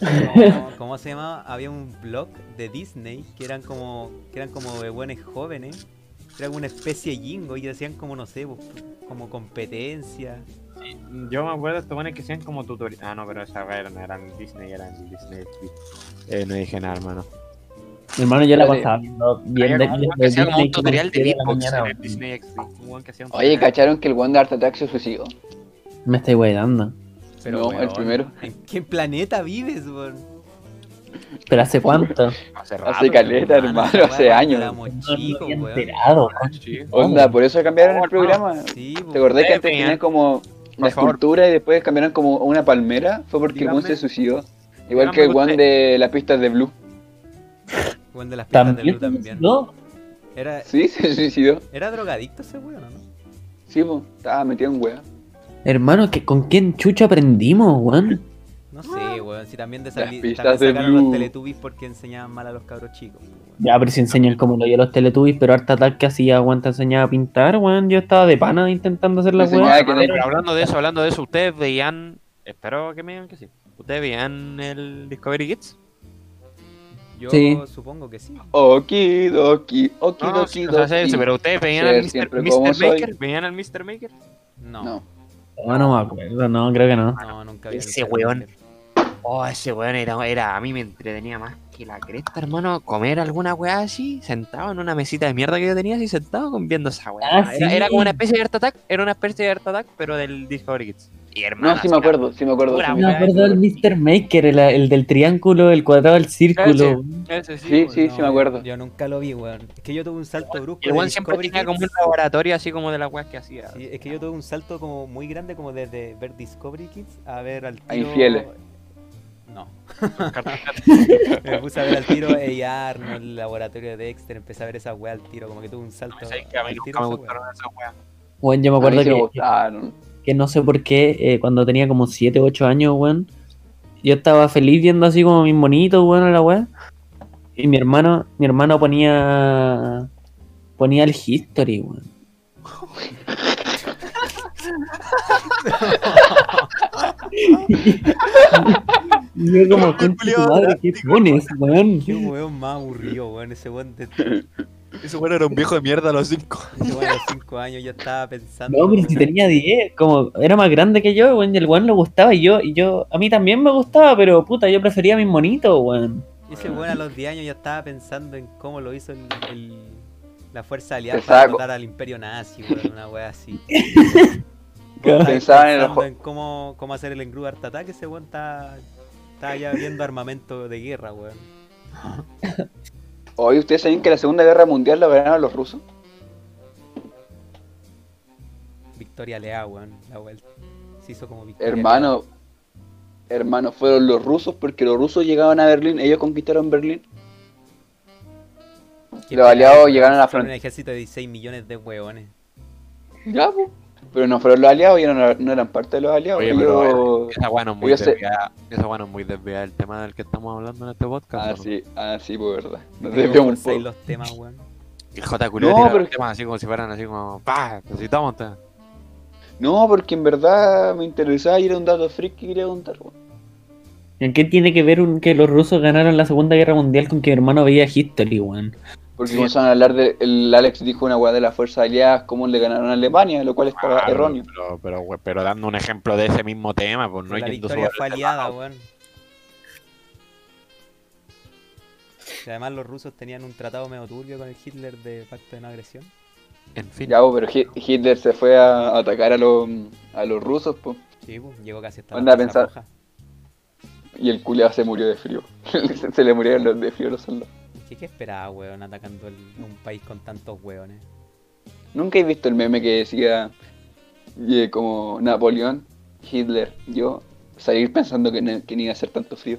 No, ¿Cómo se llamaba? Había un blog de Disney que eran como que eran como de buenos jóvenes. Era una especie de jingo y hacían como, no sé, como competencia. Yo me acuerdo de estos buenos que hacían como tutorial. Ah, no, pero esa eran, eran Disney, eran Disney. Eh, no dije nada, hermano. Mi hermano, yo la pasaba viendo bien como un weón que hacía como un tutorial de beatbox en. Disney XD. Oye. ¿cacharon que el de Art Attack se suicidó? Me estoy weidando. No, el weón, primero. ¿En qué planeta vives, weón? ¿Pero hace cuánto? Hace rato. Hace caleta, Hermano, hace cuando años. Éramos No weón. enterado. Sí. Onda, por eso cambiaron el programa. Sí, ¿Te acordás que antes tenían como la escultura y después cambiaron como una palmera? Fue porque Dígame. se suicidó. Igual Dígame que el de la pista de Blue. Weón de las pistas de Blue también. ¿no? Era, Sí, se suicidó. era drogadicto ese weón, ¿o ¿no? Sí, pues, estaba metido en wea. Hermano, ¿que- ¿con quién chucha aprendimos, weón? No sé, weón. Si también de también de sacaron los. Teletubbies porque enseñaban mal a los cabros chicos. pues, weón. Ya, pero si enseñan como lo yo los Teletubbies, pero harta tal que hacía, weón, te enseñaba a pintar, weón. Yo estaba de pana intentando hacer la pero hablando de eso, hablando de eso, ustedes veían. Espero que me digan que sí. ¿Ustedes veían el Discovery Kids? Yo Sí. supongo que sí. Okidoki, No, no, okidoki, sí, o sea, sí, sí, pero ustedes veían al Mr. Mr. Maker. ¿Veían al Mr. Maker? No. No. No, no me acuerdo, no, creo que no. No, nunca vi Ese weón. Oh, ese weón era, era. A mí me entretenía más que la cresta, hermano. Comer alguna weá así, sentado en una mesita de mierda que yo tenía, así sentado viendo esa weá. Ah, era, sí. era como una especie de Art Attack, era una especie de Art Attack, pero del Discovery Kids. Y hermano. No, sí me acuerdo, sí me acuerdo. Sí me acuerdo del Mr. Maker, el, el del triángulo, el cuadrado, el círculo. Ese sí, Sí, sí, sí me acuerdo. Yo nunca lo vi, weón. Es que yo tuve un salto brusco. El weón siempre Discovery tenía como un laboratorio así como de la weá que hacía. Sí, es que yo tuve un salto como muy grande como desde ver Discovery Kids a ver al tiro... A infieles. No. Me puse a ver al tiro A. Arnold, el laboratorio de Dexter, empecé a ver esa weá al tiro, como que tuve un salto ¿Sabes que a mí al nunca tiro me esa weá. gustaron esas weas. Weón, yo me acuerdo me que, que no sé por qué, eh, cuando tenía como 7, 8 años, weón, yo estaba feliz viendo así como mis monitos, weón, a la weá. Y mi hermano, mi hermano ponía ponía el history, weón. Y yo como, concha tu madre, ¿qué pones, weón? Qué weón más aburrido, weón. Ese weón de Ese weón era un viejo de mierda a los cinco. ese weón a los 5 años ya estaba pensando. No, pero si tenía 10, como era más grande que yo, weón, y el weón le gustaba y yo, y yo, a mí también me gustaba, pero puta, yo prefería mis monitos, weón. Ese weón a los 10 años ya estaba pensando en cómo lo hizo el, el- la fuerza aliada para derrotar al imperio nazi, weón, una wea así. Pensaba en el cómo, cómo hacer el engrudo Art Attack, ese weón está, está ya viendo armamento de guerra, weón. Oye, ¿ustedes saben que la Segunda Guerra Mundial la ganaron los rusos? Victoria Lea, weón, la vuelta. Se hizo como Victoria Hermano, hermano, fueron los rusos porque los rusos llegaban a Berlín, ellos conquistaron Berlín. Los aliados llegaron a la son fron- un ejército de 16 millones de weones. Ya, po. Pero no fueron los aliados, ellos no, no eran parte de los aliados. Oye, pero. Esa es muy desviada. Esa weá no es muy desviada del tema del que estamos hablando en este podcast. Ah, ¿no? sí, ah, sí, pues verdad. Nos desviamos un poco. los temas, weón. El J. Culeo No, pero- los temas así como si fueran así como. ¡Pah! Necesitamos. te- No, porque en verdad me interesaba y era un dato freak que quería contar. weón. ¿En qué tiene que ver un, que los rusos ganaron la Segunda Guerra Mundial con que mi hermano veía History, weón? Porque comenzaron a hablar de. El Alex dijo una weá de las fuerzas aliadas, cómo le ganaron a Alemania, lo cual es pero- erróneo. Pero, pero, we- pero dando un ejemplo de ese mismo tema, pues no la yendo victoria sobre fue aliada, weón. Y además los rusos tenían un tratado medio turbio con el Hitler de pacto de no agresión. En fin. Ya, po, pero Hi- Hitler se fue a atacar a los, a los rusos, po, Sí, pues, llegó casi hasta Anda a la Plaza pensar. Roja. y el culiao se murió de frío. se, se le murieron los de frío los soldados. ¿Qué, qué esperaba, weón, atacando el- un país con tantos weones? Nunca he visto el meme que decía eh, como Napoleón, Hitler, yo salir pensando que no, que no iba a hacer tanto frío.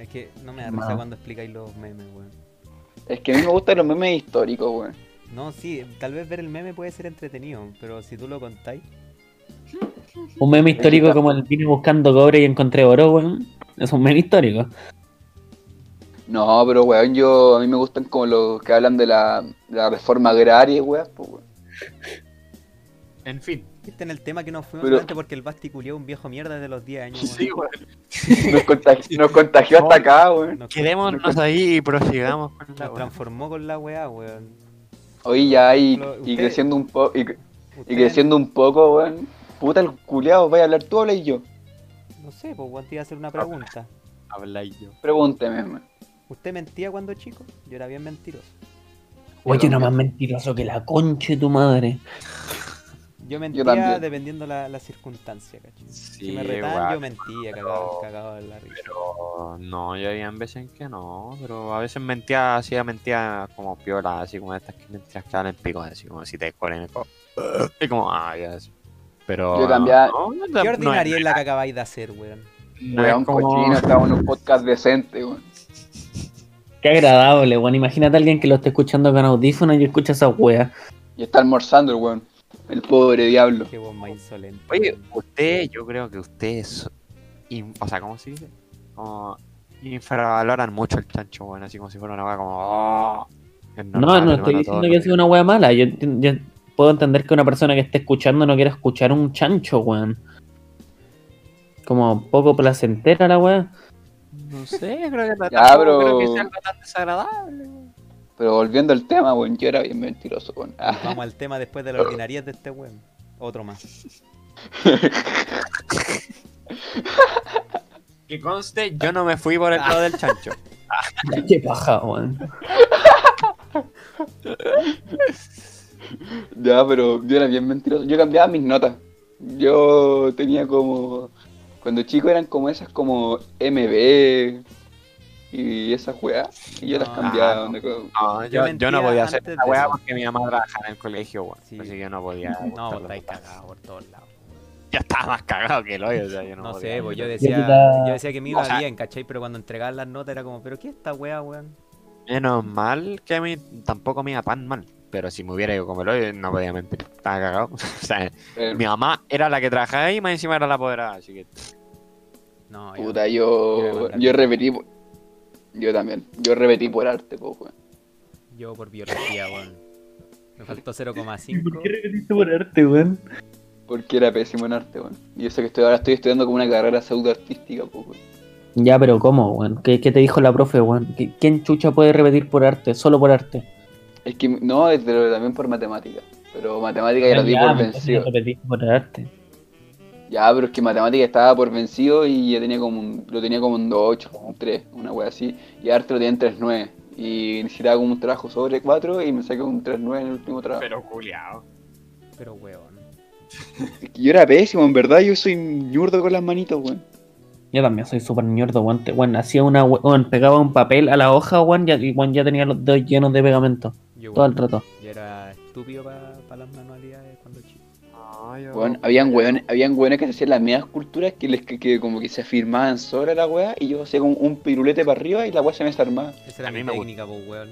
Es que no me da risa cuando explicáis los memes, weón. Es que a mí me gustan los memes históricos, weón. No, sí, tal vez ver el meme puede ser entretenido, pero si tú lo contáis, Un meme histórico como el vine buscando cobre y encontré oro, weón. Es un meme histórico. No, pero weón, yo a mí me gustan como los que hablan de la, de la reforma agraria, weón. Pues, weón. En fin. Este en el tema que nos fuimos Pero- solamente porque el Basti culió un viejo mierda desde los 10 años. Sí, weón. weón. Nos, contagi- nos contagió hasta acá, weón. Nos, Quedémonos ahí y prosigamos con la nos transformó con la weá, weón. Oye, ya, y, Lo- y creciendo un poco, y, y creciendo un poco, weón. Puta, el culiao, vaya a hablar tú o hablas yo. No sé, pues te iba a hacer una pregunta. Habla y yo. Pregúnteme, weón. ¿Usted mentía cuando chico? Yo era bien mentiroso. Oye, no más mentiroso que la concha de tu madre. Yo mentía dependiendo la, la circunstancia, ¿cachai? si Sí, me retaban, yo mentía, pero- cagado, cagado de la risa. Pero no, yo había veces en que no, pero a veces mentía, hacía mentía como piola, así como estas que mentiras que en pico, así como si te descuelen el co- Y como, ah, ya es. Pero. Yo cambiaba- No, no, ¿Qué no ordinaria es- la que acabáis de hacer, weón? no es Weón, como- cochino, estamos en un podcast decente, weón. Qué agradable, weón. Imagínate a alguien que lo esté escuchando con audífonos y escucha esa wea. Y está almorzando el weón. El pobre diablo. Qué más insolente. Oye, weón. usted, yo creo que ustedes. in- O sea, ¿cómo se dice? Como. Infravaloran mucho el chancho, bueno, así como si fuera una weá como. "Oh, No, normal, no estoy diciendo todo que sea una wea mala. Yo, yo puedo entender que una persona que esté escuchando no quiera escuchar un chancho, weón. Como poco placentera la wea. No sé, creo que, Ya, tampoco pero- creo que sea algo tan desagradable. Pero volviendo al tema, weón, yo era bien mentiroso, weón. Ah, Vamos al tema después de la ordinariedad de este weón. Otro más. Que conste, yo no me fui por el lado del chancho. Qué paja, weón. ya, pero yo era bien mentiroso. Yo cambiaba mis notas. Yo tenía como. Cuando chico eran como esas como MB y esas weas. Y yo las Ah, cambiaba. no. Yo yo, yo mentía no podía hacer esa weá eso. porque mi mamá trabajaba en el colegio, weón. Sí. Así que yo no podía. No, estáis papás. cagados por todos lados. Ya estaba más cagado que el hoyo, o sea, yo no, No sé, pues yo decía, yo decía que me iba O sea- bien, ¿cachai? Pero cuando entregaban las notas era como, ¿pero qué es esta wea, weón? Menos mal que a mí tampoco me iba tan mal. Pero si me hubiera ido como el hoyo, no podía mentir. Estaba cagado. o sea, eh, mi mamá era la que trabajaba ahí y más encima era la apoderada. Así que. No, yo- puta, yo yo. repetí. por- Yo también. Yo repetí por arte, pues, weón. yo por biología, weón. Me faltó 0,5. repetiste por arte, weón? Porque era pésimo en arte, weón. Y yo sé que estoy, ahora estoy estudiando como una carrera pseudo artística, pues, weón. Ya, pero ¿cómo, weón? ¿Qué, qué te dijo la profe, weón? ¿Qui- ¿Quién chucha puede repetir por arte? Solo por arte. Es que no, es de- también por matemática. Pero matemática ya lo di por vencido. por arte. Ya, pero es que matemática estaba por vencido y ya tenía como un, lo tenía como un 2.8, como un 3, una wea así. Y arte lo tenía en 3.9. Y necesitaba como un trabajo sobre 4 y me saqué un 3.9 en el último trabajo. Pero culiao. Pero weón. Es que yo era pésimo, en verdad, yo soy ñurdo con las manitos, weón. Yo también soy súper ñordo, weón. Weón, hacía una, we- weón, pegaba un papel a la hoja, weón, ya- y weón, ya tenía los dedos llenos de pegamento. Yo, Todo el rato. yo era estúpido para las manualidades cuando chico. No, yo- Weón, habían weones, habían weones que se hacían las mismas culturas que les que, que como que se afirmaban sobre la wea y yo hacía como un pirulete para arriba y la wea se me desarmaba. Esa era A mi técnica, pues, weón.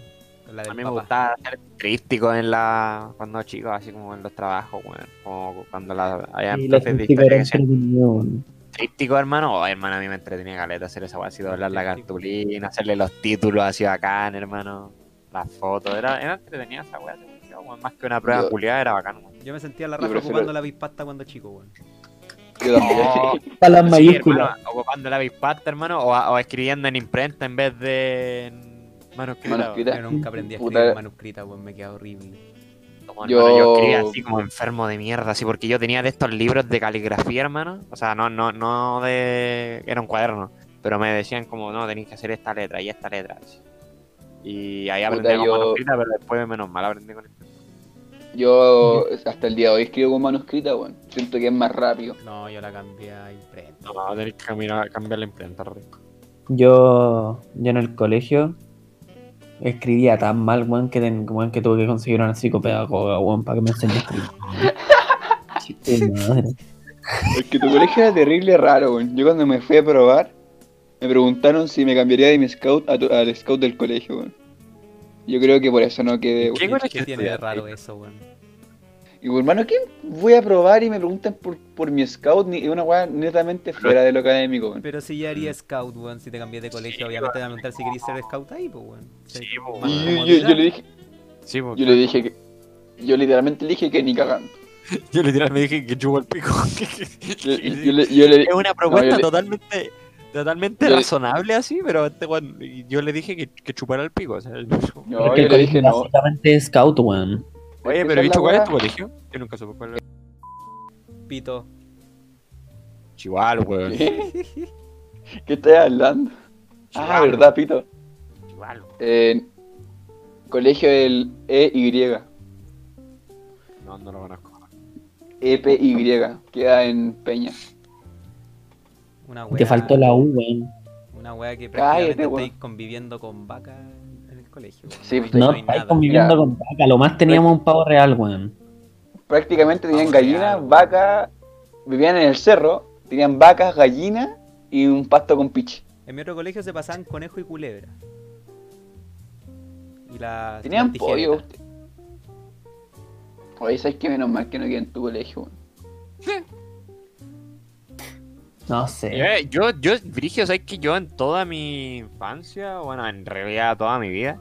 La A mí me gustaba hacer tríptico en la cuando chico, así como en los trabajos, weón. Como cuando la, había la profes de tríptico, hermano. Oh, hermano, a mí me entretenía caleta hacer esa weá, así doblar la cartulina, hacerle los títulos así bacán, hermano. Las fotos, era, era entretenida esa weá. Más que una prueba Yo- culiada era bacán, weón. Yo me sentía la raja ocupando la bispasta cuando chico, weón. Oh, Para las sí, mayúsculas. hermano, ocupando la bispasta, hermano, o, o escribiendo en imprenta en vez de en manuscrita. Manuscrita. Yo nunca aprendí a escribir manuscrita, weón. Me queda horrible. Como, Yo- hermano, yo escribía así como enfermo de mierda, así porque yo tenía de estos libros de caligrafía, hermano. O sea, no, no, no de. Era un cuaderno. Pero me decían como, no, tenéis que hacer esta letra y esta letra. así. Y ahí Puta, aprendí con yo- manuscrita, pero después menos mal aprendí con imprenta. Yo hasta el día de hoy escribo con manuscrita, weón. Siento que es más rápido. No, yo la cambié a imprenta. No, tenés que cambiar, cambiar la imprenta, rico. Yo, yo en el colegio escribía tan mal, weón, que, ten- weón, que tuve que conseguir una psicopedagoga, weón, para que me enseñe a escribir. Chiste, madre. Es que tu colegio era terrible raro, weón. Yo cuando me fui a probar, me preguntaron si me cambiaría de mi scout a tu- al scout del colegio, weón. Yo creo que por eso no quedé, ¿Qué weón. colegio ¿Qué tiene de estudiaste? raro eso, weón? Y weón, hermano, ¿qué voy a probar y me preguntan por, por mi scout? Ni, es una weá netamente fuera de lo académico, weón. Pero si ya haría scout, weón, si te cambié de colegio, obviamente te van a preguntar si querís ser scout ahí, pues, weón. Sí, Sí, po, más Y yo, yo- comodidad. yo le dije, Sí, porque yo le dije que. Yo literalmente le dije que ni cagando. yo literalmente dije que chupo el pico. Yo, yo le, yo le- es una propuesta yo le- totalmente totalmente yo le- razonable así, pero este weón- yo le dije que, que chupara el pico. o sea, no, Porque yo el le colegio dije no. básicamente es scout, weón. Oye, pero la ¿cuál es tu colegio? Yo nunca supe cuál era. Pito. Chival, weón. ¿Qué? ¿Qué estás hablando? Ah, Chival, verdad, Pito. Chival. Eh, colegio del EY. No, no lo conozco. EPY. Queda en Peña. Una Y wea. Te faltó la U, weón. Una wea que Cállate, prácticamente weón. estáis conviviendo con vacas en el colegio. weón. Sí, pues, No, hay estáis nada. conviviendo con vaca. Lo más teníamos un pavo real, weón. Prácticamente tenían Vamos gallinas, vacas. Vivían en el cerro. Tenían vacas, gallinas y un pasto con piche. En mi otro colegio se pasaban conejo y culebra. Y la. Tenían tijeretas. pollo. usted. Oye, ¿sabes qué? Menos mal que no queda en tu colegio, weón. No sé. Eh, Yo, yo, Brigio, ¿sabes que yo en toda mi infancia, bueno, en realidad toda mi vida,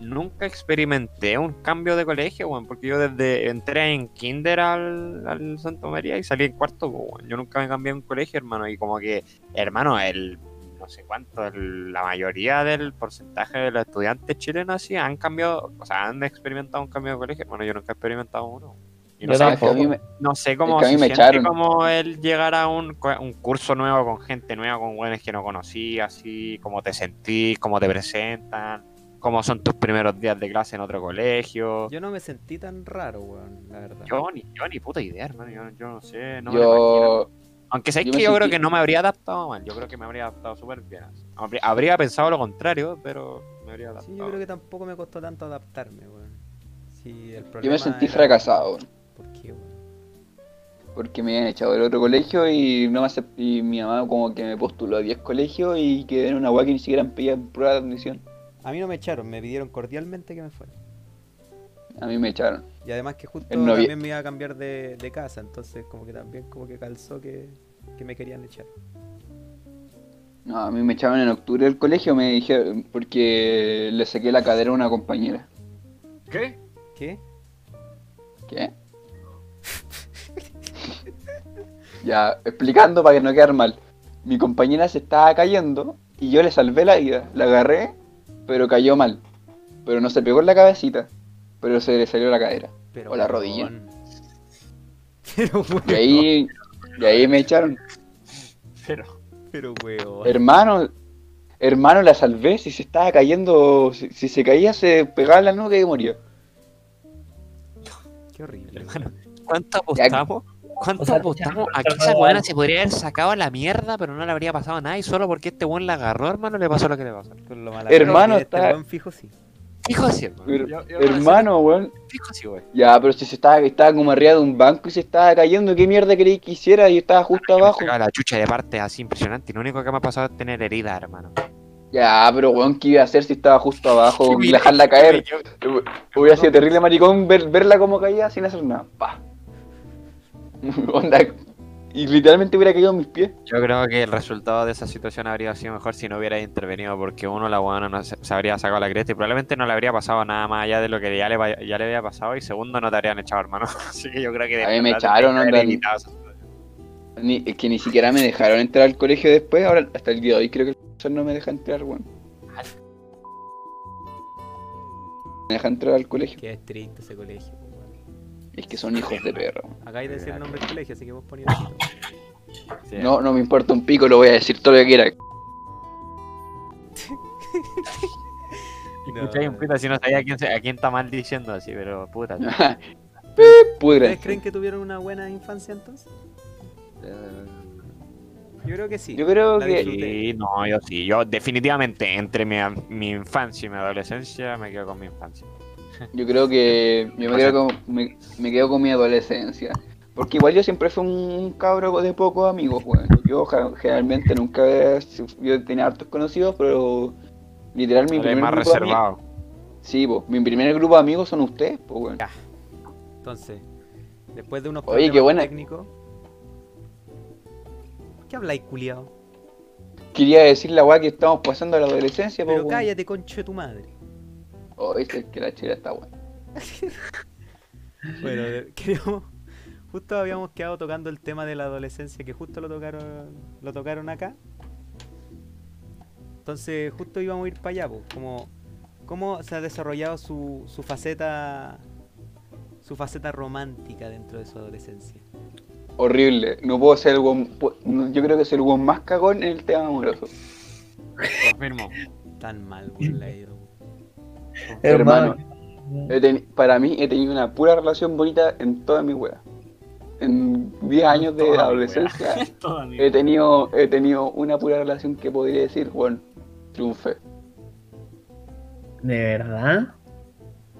nunca experimenté un cambio de colegio, weón, porque yo desde entré en kinder al, al Santa María y salí en cuarto, pues, weón. Yo nunca me cambié de un colegio, hermano, y como que, hermano, el no sé cuánto, la mayoría del porcentaje de los estudiantes chilenos así han cambiado, o sea, han experimentado un cambio de colegio, bueno, yo nunca he experimentado uno. Y no Yo sé, Es que a mí me- no sé cómo Es que a mí se me siente echaron. como el llegar a un, un curso nuevo con gente nueva, con buenos que no conocí, así, cómo te sentís, cómo te presentan, cómo son tus primeros días de clase en otro colegio. Yo, Yo no me sentí tan raro, weón, la verdad. ni, yo ni puta idea, hermano, yo, yo no sé, no me yo. Aunque sabes yo que me yo creo que no me habría adaptado mal, yo creo que me habría adaptado súper bien. Habría, habría pensado lo contrario, pero me habría adaptado. Sí, yo creo que tampoco me costó tanto adaptarme, weón. Sí, el problema Yo me sentí era- fracasado, weón. ¿Por qué, weón? Porque me habían echado del otro colegio y no me acep- y mi mamá como que me postuló a 10 colegios y quedé en una weá que ni siquiera me pedían prueba de admisión. A mí no me echaron, me pidieron cordialmente que me fuera. A mí me echaron. Y además que justo novie- también me iba a cambiar de, de casa, entonces como que también como que calzó que, que me querían echar. No, a mí me echaron en octubre del colegio, me dijeron, porque le saqué la cadera a una compañera. ¿Qué? ¿Qué? ¿Qué? Ya, explicando para que no quedar mal. Mi compañera se estaba cayendo y yo le salvé la vida. La agarré, pero cayó mal. Pero no se pegó en la cabecita, pero se le salió la cadera. Pero, O la rodilla. Pero weón. Y ahí, y ahí me echaron. Pero, Pero weón. Hermano, hermano, la salvé. Si se estaba cayendo, si, si se caía, se pegaba en la nuca y moría. Qué horrible. hermano, ¿cuánto apostamos? ¿Cuánto O sea, apostamos ya, a que ya, esa buena se podría haber sacado a la mierda, pero no le habría pasado nada? Y solo porque este weón la agarró, hermano, le pasó lo que le pasó. Con lo mala Hermano, este está- weón fijo sí. Fijo así, hermano. Her- Yo- yo- hermano, weón. Fijo así, weón. Ya, pero si se estaba, estaba como arriba de un banco y se estaba cayendo, ¿qué mierda queréis que hiciera? Y estaba justo abajo. La chucha de parte así impresionante. Y lo único que me ha pasado es tener heridas, hermano. Ya, pero weón, ¿qué iba a hacer si estaba justo abajo? Dejarla caer. Hubiera sido terrible maricón ver, verla como caía sin hacer nada. Pa. Onda. Y literalmente hubiera caído en mis pies. Yo creo que el resultado de esa situación habría sido mejor si no hubiera intervenido, porque uno, la buena no se, se habría sacado la cresta y probablemente no le habría pasado nada más allá de lo que ya le, ya le había pasado, y segundo, no te habrían echado, hermano. Así que yo creo que A mí me echaron, onda. Ni, es que ni siquiera me dejaron entrar al colegio después. Ahora, hasta el día de hoy, creo que el profesor no me deja entrar, weón. Me deja entrar al colegio. Qué estricto ese colegio. Es que son hijos de perra. weón. Acá hay de decir el nombre del colegio, así que vos ponías. Sí. No, no me importa un pico, lo voy a decir todo lo que quiera. Escuché un pito así no sabía a quién, se- a quién está mal diciendo así, pero puta. ¿Ustedes creen que tuvieron una buena infancia entonces? Yo creo que sí. Yo creo La que-. Sí, no, yo sí. Yo definitivamente entre mi, mi infancia y mi adolescencia me quedo con mi infancia. Yo creo que yo me quedo, con, me, me quedo con mi adolescencia. Porque igual yo siempre fui un cabro de pocos amigos, weón. Yo generalmente nunca yo tenía hartos conocidos, pero literal mi primer más grupo amigos- reservado. Sí, po, mi primer grupo de amigos son ustedes, pues, weón. Ya. Entonces, después de unos Oye, qué buena- técnicos. ¿Por qué habláis, culiao? Quería decir la weá que estamos pasando a la adolescencia, Pero cállate, concho de tu madre. Oh, es que la chela está buena. Bueno, queríamos. Justo habíamos quedado tocando el tema de la adolescencia, que justo lo tocaron, lo tocaron acá. Entonces, justo íbamos a ir para allá, pues, como cómo se ha desarrollado su, su faceta su faceta romántica dentro de su adolescencia. Horrible. No puedo ser el no, Yo creo que soy el weón más cagón en el tema amoroso. Confirmo. Tan mal, weón, le ha ido. Hermano. Para mí he tenido una pura relación bonita en toda mi wea. En 10 años de adolescencia he tenido, he tenido una pura relación que podría decir, bueno, triunfé. ¿De verdad?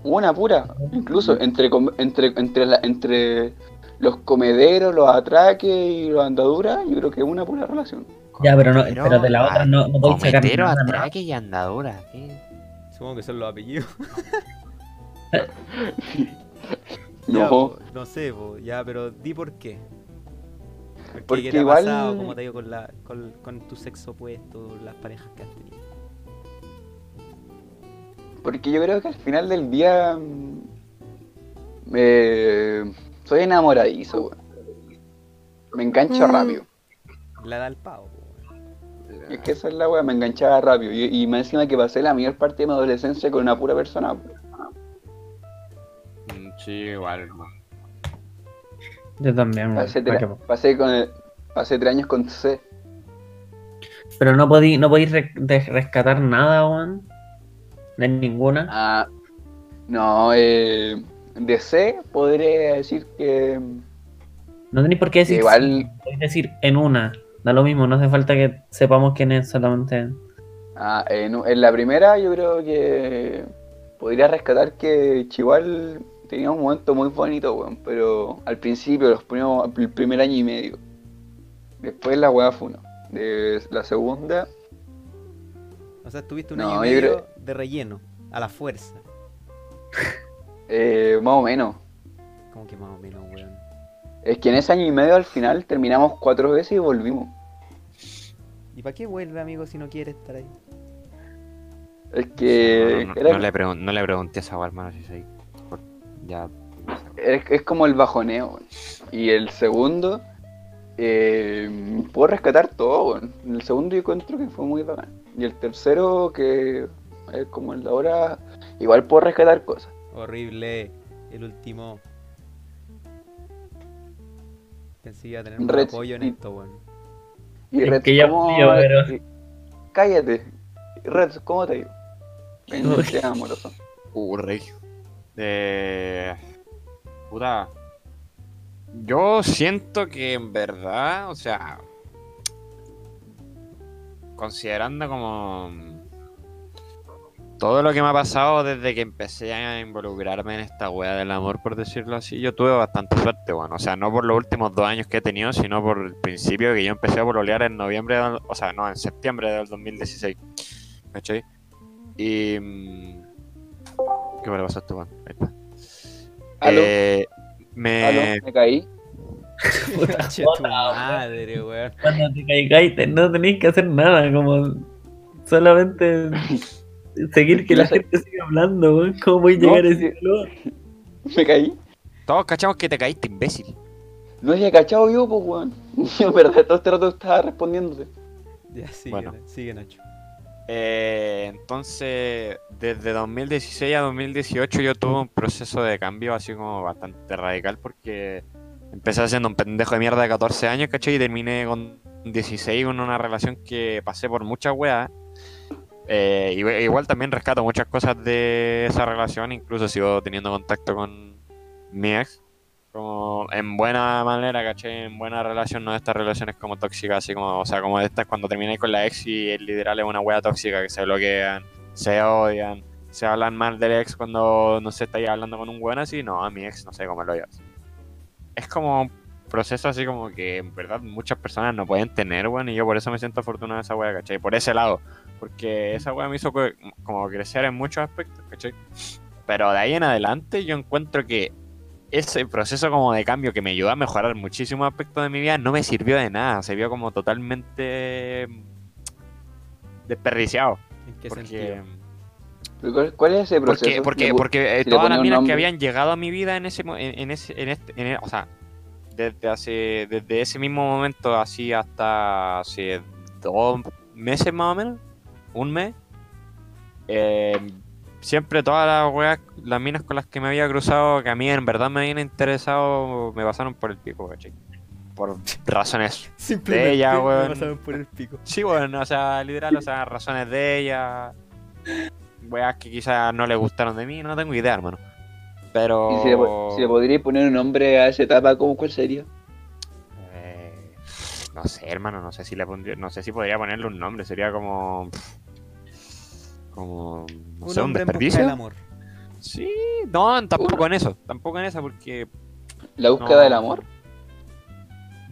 Una pura, incluso entre entre entre la- entre los comederos, los atraques y las andaduras, yo creo que es una pura relación. Ya, pero, no, pero de la otra no, no podéis sacar Cometero, nada, ¿no? atraque y andadura. ¿qué? Supongo que son los apellidos. No, Ya, po, no sé, po, ya, pero di por qué. Porque, Porque ¿qué te ha igual- pasado? ¿Cómo te ha ido con, la, con, con tu sexo opuesto, las parejas que has tenido? porque yo creo que al final del día mm, me soy enamoradizo, weón. Me engancho Mm. rápido. La da el pavo. Es que esa es la wea, me enganchaba rápido. Y, y me encima que pasé la mayor parte de mi adolescencia con una pura persona. Mm, Sí, igual. no. Yo también. Pasé, pasé, con el- pasé tres años con C. Pero no podéis no re- de- rescatar nada, weón. De ninguna. Ah, no, eh, de C podría decir que No tenéis por qué decir. igual- podéis decir en una. Da lo mismo, no hace falta que sepamos quién es solamente. ah, en, en la primera yo creo que podría rescatar que Chihuahua tenía un momento muy bonito, weón, pero al principio, los primeros, el primer año y medio. Después la weá fue uno. De la segunda, O sea, estuviste un No, año y medio creo- de relleno, a la fuerza. eh, más o menos. Como que más o menos, weón. Es que en ese año y medio al final terminamos cuatro veces y volvimos. ¿Y para qué vuelve, amigo, si no quiere estar ahí? Es que No, no, era- no le pregun- no le pregunté a esa hermano, si soy. por- Ya. es, es como el bajoneo. weón. Y el segundo, eh, puedo rescatar todo. weón. El segundo yo encuentro que fue muy bacán. Y el tercero, que es como el de ahora, igual puedo rescatar cosas. Horrible. El último. Pensé que iba a tener un Red- apoyo en esto, weón. Y Es Red, que ya ¿cómo- fui yo, pero- y- Cállate. Red, ¿cómo te digo? En el tema amoroso. Uh, rey. Eh. Puta. Yo siento que en verdad, o sea. Considerando como. Todo lo que me ha pasado desde que empecé a involucrarme en esta wea del amor, por decirlo así, yo tuve bastante suerte, bueno. O sea, no por los últimos dos años que he tenido, sino por el principio que yo empecé a pololear en noviembre, del- o sea, no, en septiembre del 2016. ¿Cachai? Y. mm, ¿Qué me le pasó a este weón? Ahí está. Aló, Eh, me. aló, me caí. Tu madre, weón. Cuando te caigáis, no tenéis que hacer nada, como solamente seguir que la No gente siga hablando, weón. ¿Cómo voy a No, llegar a sí. decirlo? Me caí. Todos cachamos que te caíste, imbécil. No había cachado yo, pues, weón. Yo, en verdad, todo este rato estaba respondiéndote. Ya, sigue, Bueno. sigue Nacho. Eh, entonces, desde 2016 a 2018 yo tuve un proceso de cambio así como bastante radical porque empecé siendo un pendejo de mierda de 14 años, ¿cachai? Y terminé con 16 con una relación que pasé por muchas weas. Eh, igual, igual también rescato muchas cosas de esa relación, incluso sigo teniendo contacto con mi ex. Como en buena manera, ¿cachai? En buena relación, no de estas relaciones como tóxicas, así como, o sea, como de estas cuando termináis con la ex y el literal es una wea tóxica, que se bloquean, se odian, se hablan mal del ex cuando, no sé, estáis hablando con un weón así, no, a mi ex no sé cómo lo llevas. Es como un proceso así como que en verdad muchas personas no pueden tener, weón, y yo por eso me siento afortunado de esa wea, ¿cachai? Por ese lado, porque esa wea me hizo co- como crecer en muchos aspectos, ¿cachai? Pero de ahí en adelante yo encuentro que ese proceso como de cambio que me ayudó a mejorar muchísimos aspectos de mi vida no me sirvió de nada, se vio como totalmente desperdiciado. ¿En qué Porque, sentido? ¿Cuál, es ese proceso? porque, porque, Le pu- porque eh, todas las minas que habían llegado a mi vida en ese, mo- en, en ese, en este, en e- o sea, desde hace, desde ese mismo momento así hasta hace dos meses más o menos, un mes, eh, siempre todas las weas, las minas con las que me había cruzado, que a mí en verdad me habían interesado, me pasaron por el pico, ¿cachai? Por razones Simplemente ella, me weón. pasaron por el pico. Sí, bueno, o sea, literal, o sea, razones de ella. Weas que quizás no le gustaron de mí, no tengo idea, hermano. Pero. Y si le, si le podría poner un nombre a esa etapa, ¿cómo, ¿cuál sería? Eh, no sé, hermano, no sé si le pondría, no sé si podría ponerle un nombre, sería como. Como. No un sé, un en busca del desperdicio. amor. Sí, no, tampoco en eso, tampoco en eso, porque. ¿La búsqueda No. del amor?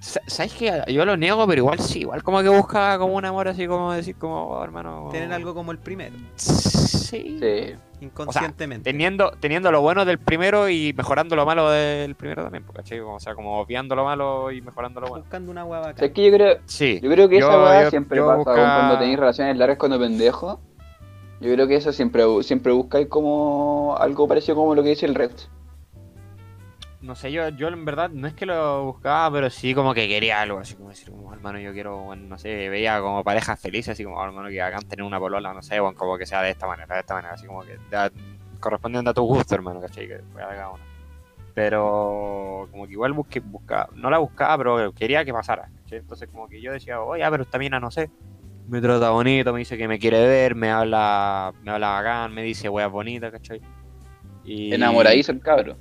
sa- ¿Sabes que Yo lo niego, pero igual sí, igual como que busca como un amor así como decir, como, oh, hermano. Tienen algo como el primero, Sí. Sí. inconscientemente. teniendo, teniendo lo bueno del primero y mejorando lo malo del primero también, pues, ¿cachai? O sea, como obviando lo malo y mejorando lo bueno. Buscando una hueá O sea, bacana. es que yo creo, Sí. yo creo que Yo- esa yo- siempre yo pasa busca- cuando tenéis relaciones largas cuando pendejo. Yo creo que eso siempre, siempre buscáis como algo parecido como lo que dice el Rex. No sé, yo, yo en verdad no es que lo buscaba, pero sí como que quería algo, así como decir, como, hermano, yo quiero, bueno, no sé, veía como parejas felices, así como, "Oh, hermano, que hagan tener una polola, no sé, bueno, como que sea de esta manera, de esta manera, así como que da- correspondiendo a tu gusto, hermano, ¿cachai? Que cada uno. Pero como que igual busqué, buscaba, no la buscaba, pero quería que pasara, ¿cachai? Entonces como que yo decía, oye, ah, pero esta mina, no sé, me trata bonito, me dice que me quiere ver, me habla, me habla bacán, me dice weas bonitas, ¿cachai? Y... Enamoradizo el cabro.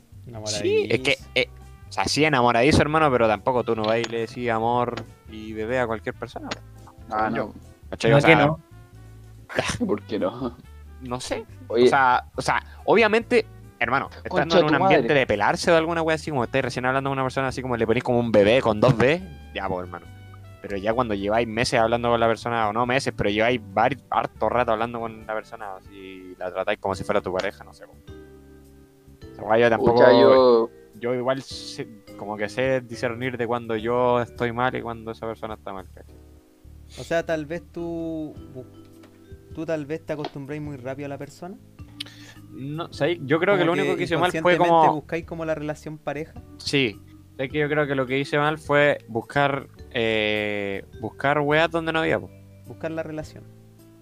Sí, es que, eh, o sea, sí enamoradizo, hermano, pero tampoco tú no vas y le decís amor y bebé a cualquier persona. Ah, no. ¿cachai? No, O que no. ¿Por qué no? no sé. Oye, O sea, o sea, obviamente, hermano, estando Concha en un ambiente madre. de pelarse o alguna wea así, como estáis recién hablando con una persona así como le ponís como un bebé con dos B, ya, pues, hermano. Pero ya cuando lleváis meses hablando con la persona, o no meses, pero lleváis harto rato hablando con la persona, si la tratáis como si fuera tu pareja, no sé. Esa wea yo tampoco. pucha, yo, yo igual sé- como que sé discernir de cuando yo estoy mal y cuando esa persona está mal. ¿cachai? O sea, tal vez tú. Tú tal vez te acostumbráis muy rápido a la persona. No, ¿sabes? Yo creo que lo único que hice mal fue como... buscáis como la relación pareja. Sí, sé que yo creo que lo que hice mal fue buscar eh, buscar weas donde no había. po. Buscar la relación.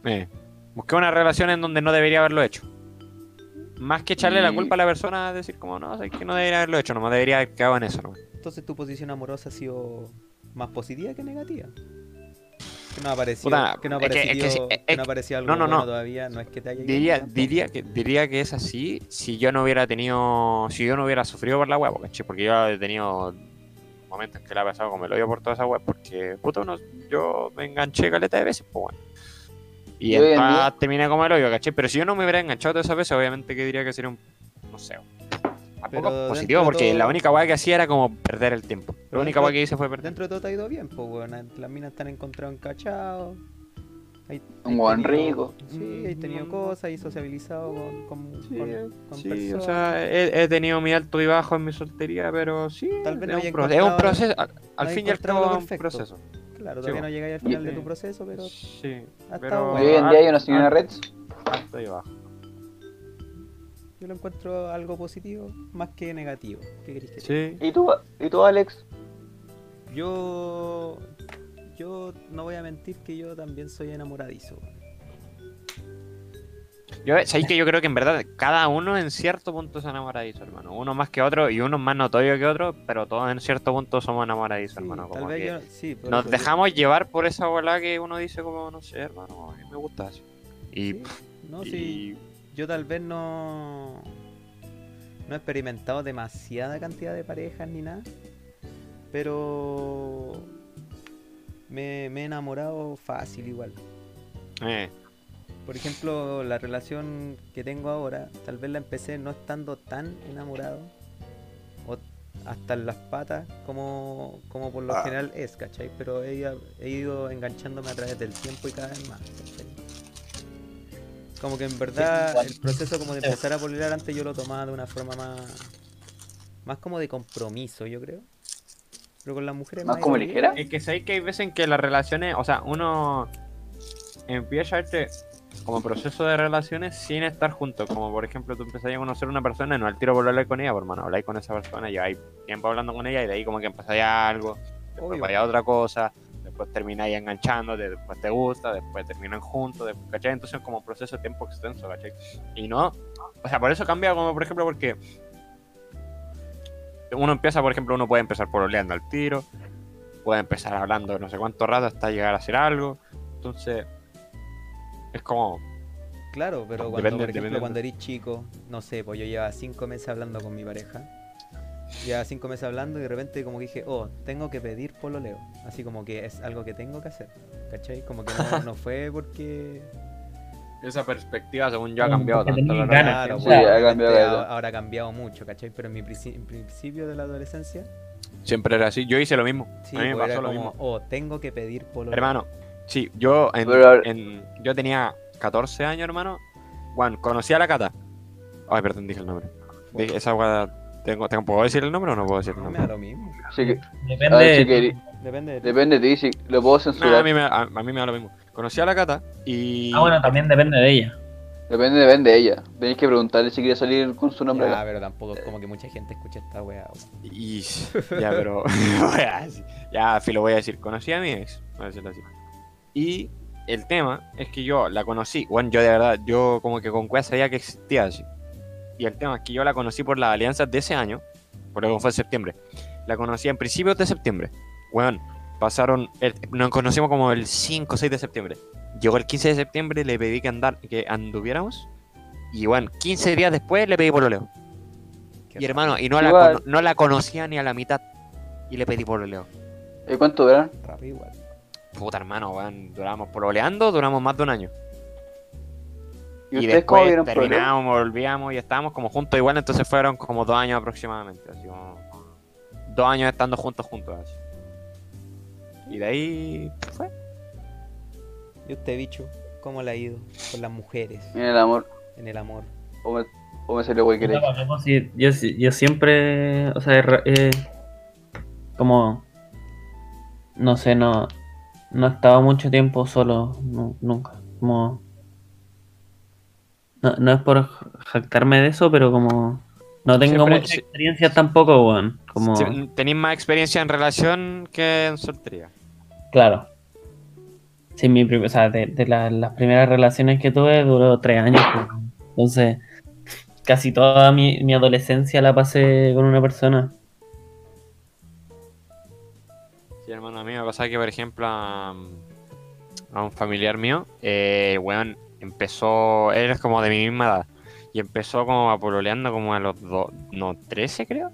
Eh, busqué una relación en donde no debería haberlo hecho. Más que echarle la culpa a la persona, decir como, no, sé que no debería haberlo hecho, nomás debería haber quedado en eso. nomás. Entonces tu posición amorosa ha sido más positiva que negativa. Que no ha aparecido, Puta, que no ha es que- es aparecido, que sí, es que no algo no, no, bueno no. todavía, no es que te haya Diría, diría, que, diría que es así si yo no hubiera tenido, si yo no hubiera sufrido por la web, ¿cachai? Porque yo he tenido momentos que la he pasado como el hoyo por toda esa web, porque puta, uno, yo me enganché caleta de veces, pues bueno. Y en terminé como el hoyo, ¿cachai? Pero si yo no me hubiera enganchado todas esas veces, obviamente que diría que sería un, no sé, tampoco Pero positivo, porque todo- la única web que hacía era como perder el tiempo. La única dentro- web que hice fue perder. Dentro de todo te ha ido bien, pues bueno, las minas te han encontrado encachados. hay- Un tenido- rico. Sí, hay tenido cosas y sociabilizado con, con, Sí, con- con sí, o personas. sea, he, he tenido mi alto y bajo en mi soltería, pero sí, Tal vez es, no un es proceso, al, al no fin y al cabo es un proceso. Claro, todavía no llegáis al final de tu proceso, pero Sí, Ha pero hoy en día hay una señora Reds. alto y bajo. Yo lo encuentro algo positivo más que negativo. ¿Qué queréis que Sí, ¿Y tú, ¿Y tú, Alex? Yo. Yo no voy a mentir que yo también soy enamoradizo. yo sabéis que yo creo que en verdad cada uno en cierto punto es enamoradizo, hermano. Uno más que otro y uno más notorio que otro, pero todos en cierto punto somos enamoradizos, Sí, hermano. tal vez que yo. Sí, nos eso, dejamos llevar por esa bola que uno dice como, no sé, hermano, a mí me gusta así. Y, Sí, No, y- sí. Yo tal vez no. No he experimentado demasiada cantidad de parejas ni nada. Pero. Me, me he enamorado fácil igual. eh, Por ejemplo, la relación que tengo ahora, tal vez la empecé no estando tan enamorado. O hasta en las patas como, como por lo Ah. general es, ¿cachai? Pero he, ido- he ido enganchándome a través del tiempo y cada vez más, ¿cachai? Como que en verdad el proceso como de empezar a pololear antes yo lo tomaba de una forma más... Más como de compromiso, yo creo. Pero con las mujeres ¿Más como de- ligera? Es que sabéis que hay veces en que las relaciones, o sea, uno empieza a verte como proceso de relaciones sin estar juntos. Como por ejemplo, tú empezás a conocer a una persona y no al tiro por hablar con ella, por hermano, habláis con esa persona, lleváis tiempo hablando con ella y de ahí como que empezáis algo, después vaya otra cosa, después termináis enganchándote, después te gusta, después terminan juntos, después, ¿cachai? Entonces como un proceso de tiempo extenso, ¿cachai? Y no, o sea, por eso cambia como por ejemplo porque uno empieza, por ejemplo, uno puede empezar por oleando al tiro, puede empezar hablando no sé cuánto rato hasta llegar a hacer algo. Entonces, es como. Claro, pero cuando, Depende- por ejemplo, depende. cuando eres chico, no sé, pues yo llevaba cinco meses hablando con mi pareja. Llevaba cinco meses hablando y de repente como que dije, oh, tengo que pedir pololeo. Así como que es algo que tengo que hacer. ¿Cachai? Como que no, no fue porque... Esa perspectiva, según yo, ha cambiado tanto. tenía la ganas, verdad. Claro, sí, pues, ha cambiado ahora ha cambiado mucho, ¿cachai? Pero en mi principio de la adolescencia, Siempre era así. Yo hice lo mismo. sí, a mí me pues, pasó lo como, mismo. oh, tengo que pedir pololeo. Hermano, sí, yo en, yo tenía 14 años, hermano. Bueno, conocí a la Cata. Ay, perdón, dije el nombre. Dije, esa guada, tengo, tengo, ¿Puedo decir el nombre o no puedo decir el No me nombre? da lo mismo. Así que, Depende. ver, Depende de ti. depende de ti, si lo puedo No, a, censurar. mí me, a, a mí me da lo mismo. Conocí a la Cata y. Ah, bueno, también depende de ella. Depende, depende de ella. Tenéis que preguntarle si quiere salir con su nombre. Acá. pero tampoco es como que mucha gente escucha esta weá. Y ya, pero. ya, sí, ya, fi, lo voy a decir. Conocí a mi ex, voy a decirlo así. Y el tema es que yo la conocí. Bueno, yo de verdad, yo como que con cueva sabía que existía así. Y el tema es que yo la conocí por las alianzas de ese año, por lo que fue en septiembre. La conocí en principios de septiembre. Bueno, pasaron. el- nos conocimos como el 5 o 6 de septiembre. Llegó el 15 de septiembre, le pedí que, andar, que anduviéramos. Y bueno, 15 días después le pedí pololeo. Y hermano, y no la, Igual. no la conocía ni a la mitad. Y le pedí pololeo. ¿Y cuánto igual. Puta hermano, weón. Duramos pololeando, duramos más de un año. ¿Y, Y, ustedes cómo después terminábamos, volvíamos y estábamos como juntos igual, entonces fueron como dos años aproximadamente. Así como dos años estando juntos, juntos. Así. Y de ahí fue. ¿Y usted, bicho? ¿Cómo le ha ido con las mujeres Miren el amor. en el amor? O me, o me salió güey que sí, yo, siempre, o sea, he- como, no sé, no, no he estado mucho tiempo solo, nu- nunca, como, no, no es por jactarme de eso, pero como, no tengo Siempre- mucha experiencia tampoco, weón, como, Tenéis más experiencia en relación que en soltería. claro. Sí, mi, o sea, de, de la- las primeras relaciones que tuve duró tres años, entonces, casi toda mi, mi adolescencia la pasé con una persona. Sí, hermano, a mí me pasa que, por ejemplo, a, a un familiar mío, eh, weón, empezó, él es como de mi misma edad, y empezó como a pololeando como a los do- no, 13 creo,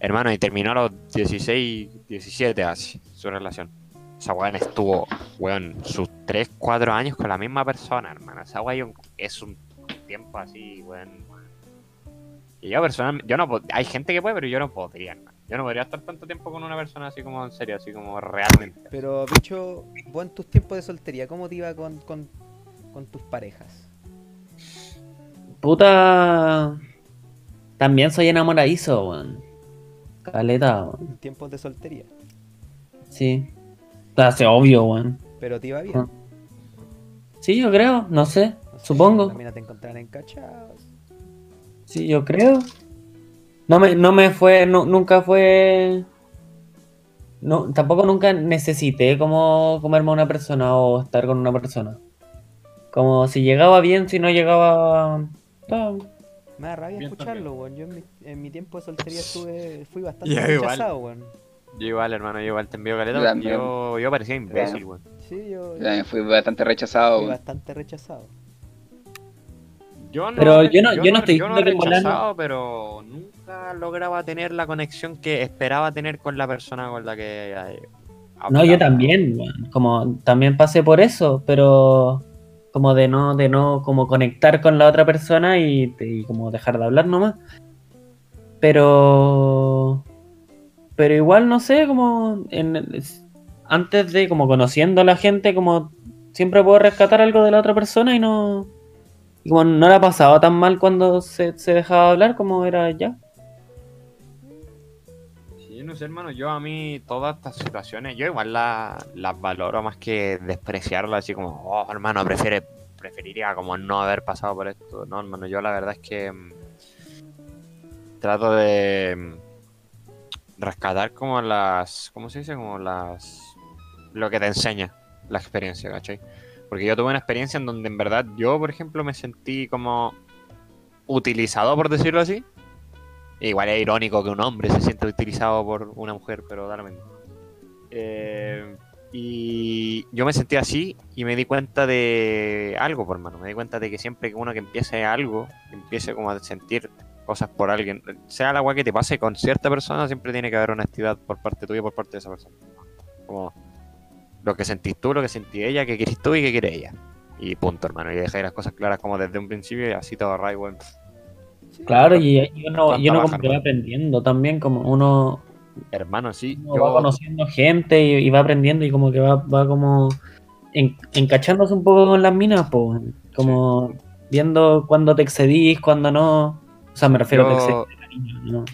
hermano, y terminó a los 16, 17 así, su relación. Esa weón estuvo, weón, sus 3, 4 años con la misma persona, hermano. Esa weón es un tiempo así, weón. Y yo personalmente, yo no hay gente que puede, pero yo no podría, hermano. Yo no podría estar tanto tiempo con una persona así como en serio, así como realmente. Pero, bicho, vos tus tiempos de soltería, ¿cómo te iba con, con, con tus parejas? Puta. También soy enamoradizo, weón. Caleta, weón. En tiempos de soltería. Sí. Hace obvio, weón. Pero te iba bien. Ah. Sí, yo creo, no sé. No sé, Supongo. También te encontraron encachados. Sí, yo creo. No me, no me fue, nu- nunca fue. No, tampoco nunca necesité como comerme a una persona o estar con una persona. Como si llegaba bien, si no llegaba. Me da rabia Bien escucharlo, weón. Yo en mi, en mi tiempo de soltería estuve, fui bastante rechazado, weón. Yo igual, hermano, yo igual te envío caleta. Yo. Yo, yo parecía imbécil, weón. Sí, yo, Yo también fui bastante rechazado. fui bastante rechazado. Yo no, Pero yo no- yo no estoy yo no rechazado, pero nunca lograba tener la conexión que esperaba tener con la persona con la que eh, No, yo también, weón. como también pasé por eso, pero como de no, de no como conectar con la otra persona y, y como dejar de hablar nomás. Pero pero igual no sé, como en, es- antes de como conociendo a la gente, como siempre puedo rescatar algo de la otra persona y no y como no la pasaba tan mal cuando se, se dejaba hablar como era ya. No sé, hermano, yo a mí todas estas situaciones, yo igual la- las valoro más que despreciarlas, así como, oh, hermano, prefiere, preferiría como no haber pasado por esto. No, hermano, yo la verdad es que mm, trato de mm, rescatar como las, ¿cómo se dice? Como las, lo que te enseña la experiencia, ¿cachai? Porque yo tuve una experiencia en donde en verdad yo, por ejemplo, me sentí como utilizado, por decirlo así. Igual es irónico que un hombre se sienta utilizado por una mujer, pero da lo mismo. Eh, y yo me sentí así y me di cuenta de algo, por mano. Me di cuenta de que siempre que uno que empiece algo, empiece como a sentir cosas por alguien, sea la agua que te pase con cierta persona, siempre tiene que haber honestidad por parte tuya y por parte de esa persona. Como lo que sentís tú, lo que sentí ella, que querés tú y que quiere ella. Y punto, hermano. Y dejé las cosas claras como desde un principio y así todo arraigo. weón. Claro, y y uno, y Cuánta uno baja, como que va aprendiendo también, como uno Hermano, sí. uno va conociendo gente y, y va aprendiendo y como que va, va como en- encachándose un poco con las minas, pues, como viendo cuándo te excedís, cuándo no. O sea, me refiero a te Yo- excedís, cariño, ¿no?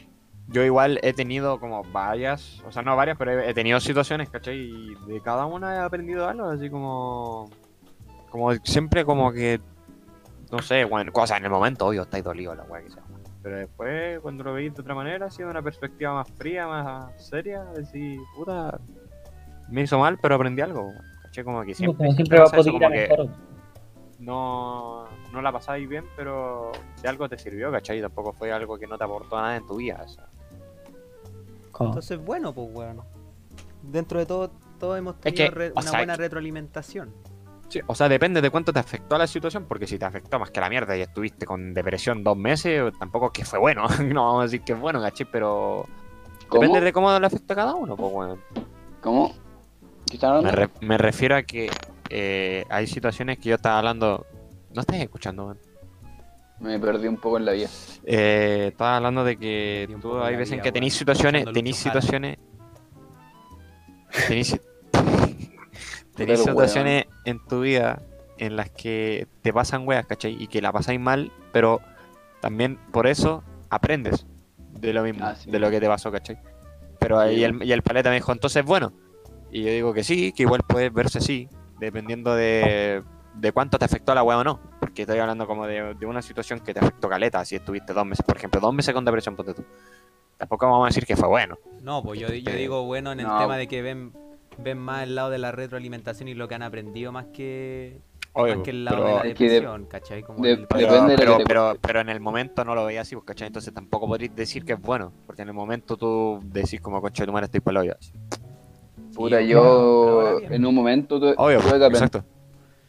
Yo igual he tenido como varias, o sea, no varias, pero he, he tenido situaciones, ¿cachai? Y de cada una he aprendido algo, así como... Como siempre como que... No sé, bueno, cosas en el momento, obvio, estáis dolido la weá que sea. Pero después, cuando lo veis de otra manera, ha sido una perspectiva más fría, más seria, decir, puta, me hizo mal, pero aprendí algo, ¿cachai? Como que siempre, como siempre va a poder ir a como que mejor. no, no la pasáis bien, pero de algo te sirvió, ¿cachai? Tampoco fue algo que no te aportó nada en tu vida, o sea. Entonces, bueno, pues, weón. Dentro de todo, todos hemos Es tenido que, re- o una sea, buena que- retroalimentación. Sí, o sea, depende de cuánto te afectó la situación, porque si te afectó más que la mierda y estuviste con depresión dos meses, tampoco es que fue bueno. no vamos a decir que es bueno, ¿cachai? Pero ¿Cómo? depende de cómo le afecta a cada uno, pues bueno. ¿Cómo? ¿Qué están Me, hablando? re- me refiero a que eh, hay situaciones que yo estaba hablando. No estás escuchando, man. Me perdí un poco en la vida. Eh, estaba hablando de que tú hay veces en que tenéis situaciones, tenéis situaciones, tenéis, tenéis situaciones en tu vida en las que te pasan weas, ¿cachai? Y que la pasáis mal, pero también por eso aprendes de lo mismo, Ah, sí. de lo que te pasó, ¿cachai? Pero ahí Sí. el, y el paleta me dijo, entonces bueno. Y yo digo que sí, que igual puedes verse así, dependiendo de, de cuánto te afectó la wea o no. Porque estoy hablando como de, de una situación que te afectó caleta, si estuviste dos meses, por ejemplo, dos meses con depresión, ponte tú. Tampoco vamos a decir que fue bueno. No, pues yo, yo Este, digo bueno en el no. tema de que ven, ven más el lado de la retroalimentación y lo que han aprendido más que, Obvio, más que el lado pero, de la de- depresión, ¿cachai? Como de- el- pero, pero, en el momento no lo veía así, pues, ¿cachai? Entonces tampoco podrías decir que es bueno, porque en el momento tú decís como coche de tu madre estoy para hoyo. así. Puta, yo en un momento tuve, Obvio, tuve que aprender, exacto.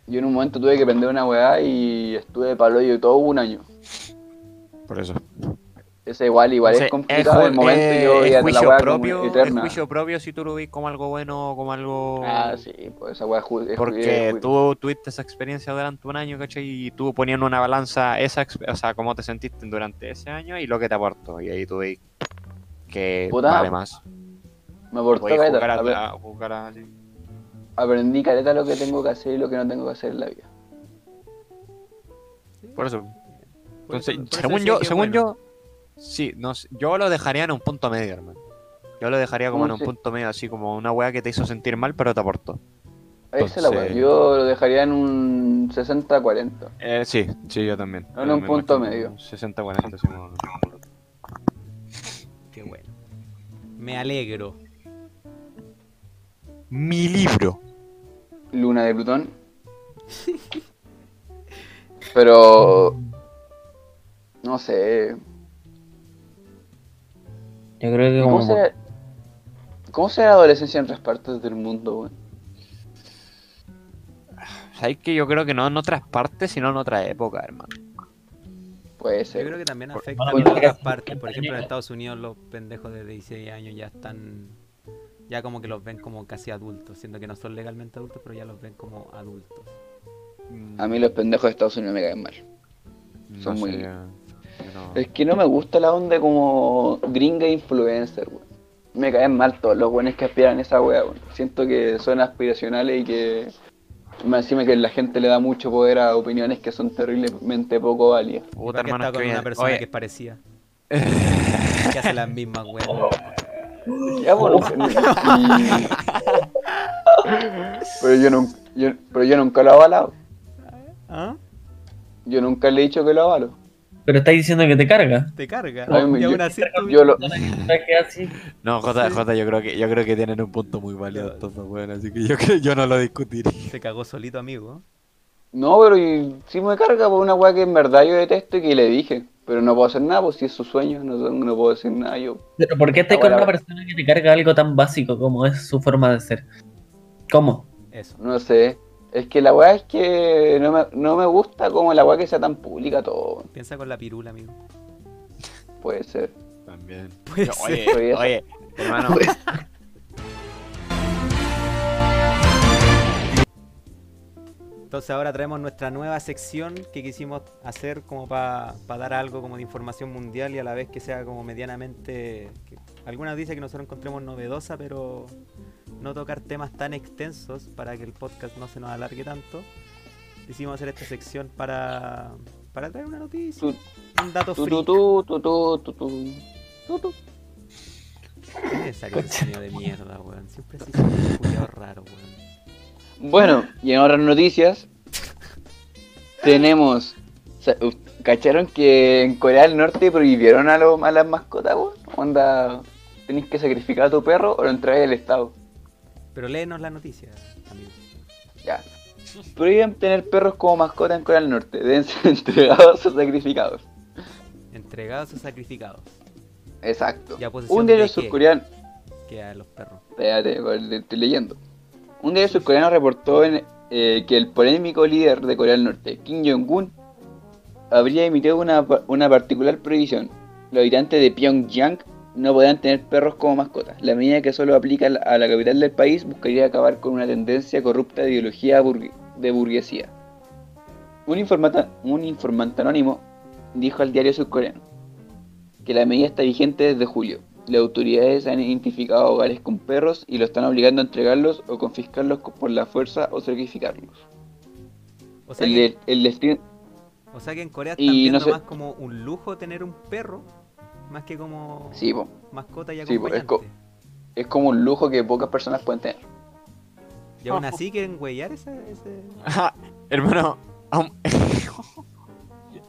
yo en un momento tuve que aprender una weá y estuve palo yo todo un año. Por eso. Ese igual, igual Entonces, es complicado ju- el momento eh, yo es la juicio como propio, es juicio propio si tú lo ves como algo bueno o como algo... Ah, sí, pues esa weá es es Porque es ju- tú tuviste esa experiencia durante un año, ¿cachai? Y tú en una balanza esa, o sea, cómo te sentiste durante ese año y lo que te aportó. Y ahí tú veis que Puta, vale más. me aportó caleta. jugar, a- a- jugar así. Aprendí caleta lo que tengo que hacer y lo que no tengo que hacer en la vida. Por eso. Entonces, eso- por eso según yo, según bueno. yo, sí, no, yo lo dejaría en un punto medio, hermano. Yo lo dejaría como en ¿Cómo un punto medio, así como una weá que te hizo sentir mal, pero te aportó. Esa es la weá. Yo lo dejaría en un 60-40. Eh, sí, sí, yo también. En Yo un punto medio. un 60-40, sí, no- Qué bueno. Me alegro. Mi libro. Luna de Plutón. Pero. No sé. Yo creo que ¿Cómo como será, ¿Cómo será la adolescencia en otras partes del mundo, weón? ¿Sabes que yo creo que no en otras partes, sino en otra época, hermano? Puede Yo ser. creo que también afecta bueno, en otras partes. Por 50 ejemplo, en. Estados Unidos los pendejos de 16 años ya están. Ya como que los ven como casi adultos, siendo que no son legalmente adultos, pero ya los ven como adultos. A mí los pendejos de Estados Unidos me caen mal. No son muy- yo- yo no- Es que no me gusta la onda como gringa influencer, weón. Me caen mal todos los buenos que aspiran a esa wea, weón. Siento que son aspiracionales y que más encima que la gente le da mucho poder a opiniones que son terriblemente poco válidas. ¿Y Puta, hermano, está que con una persona oye, que es parecida? que hace las mismas weas. Ya, bueno, y- pero yo nunca, yo- pero yo nunca lo he avalado. ¿Ah? Yo nunca le he dicho que lo avalo. Pero estáis diciendo que te carga. Te carga. Ay, me- y aún yo- así tú- Yo lo. No, J, J, yo creo que yo creo que tienen un punto muy válido estos dos weones, así que yo creo yo no lo discutiré. se cagó solito, amigo. No, pero y, sí me carga por una weá que en verdad yo detesto y que le dije. Pero no puedo hacer nada, pues si es su sueño, no, no puedo decir nada yo. Pero ¿por qué estás con bueno, una persona que te carga algo tan básico como es su forma de ser? ¿Cómo? Eso. No sé. Es que la weá es que no me, no me gusta como la weá que sea tan pública todo. Piensa con la pirula, amigo. Puede ser. También. Puede Yo- ser. oye, Oye, hermano, Entonces ahora traemos nuestra nueva sección que quisimos hacer como para dar algo como de información mundial y a la vez que sea como medianamente... que- alguna noticia que nosotros encontremos novedosa, pero no tocar temas tan extensos para que el podcast no se nos alargue tanto. Quisimos hacer esta sección para, para traer una noticia, un dato. Tu, tu. Es sonido de mierda, weón. Siempre así son culiados raros, weón. Bueno, y en otras noticias tenemos... ¿Cacharon que en Corea del Norte prohibieron a, los a las mascotas, weón? Onda, tenés que sacrificar a tu perro o lo entregáis al Estado. Pero léenos la noticia, amigo. Ya. Prohíben tener perros como mascota en Corea del Norte. Deben ser entregados o sacrificados. Entregados o sacrificados. Exacto. ¿Y a posesión Un diario surcoreano. Que a los perros. Espérate, estoy leyendo. Un diario surcoreano reportó en, eh, que el polémico líder de Corea del Norte, Kim Jong-un, habría emitido una, una particular prohibición. Los habitantes de Pyongyang no podrán tener perros como mascotas. La medida que solo aplica a la- capital del país buscaría acabar con una tendencia corrupta de ideología de burguesía. Un informante, un informante anónimo dijo al diario surcoreano que la medida está vigente desde julio. Las autoridades han identificado hogares con perros y lo están obligando a entregarlos o confiscarlos co- por la fuerza o sacrificarlos. O sea, El, que, el o sea que en Corea están viendo no sé- más como un lujo tener un perro, más que como Sí, mascota y Sí, po, es acompañante. co- es como un lujo que pocas personas pueden tener. y aún así quieren huellar ese... ese... Ajá, hermano,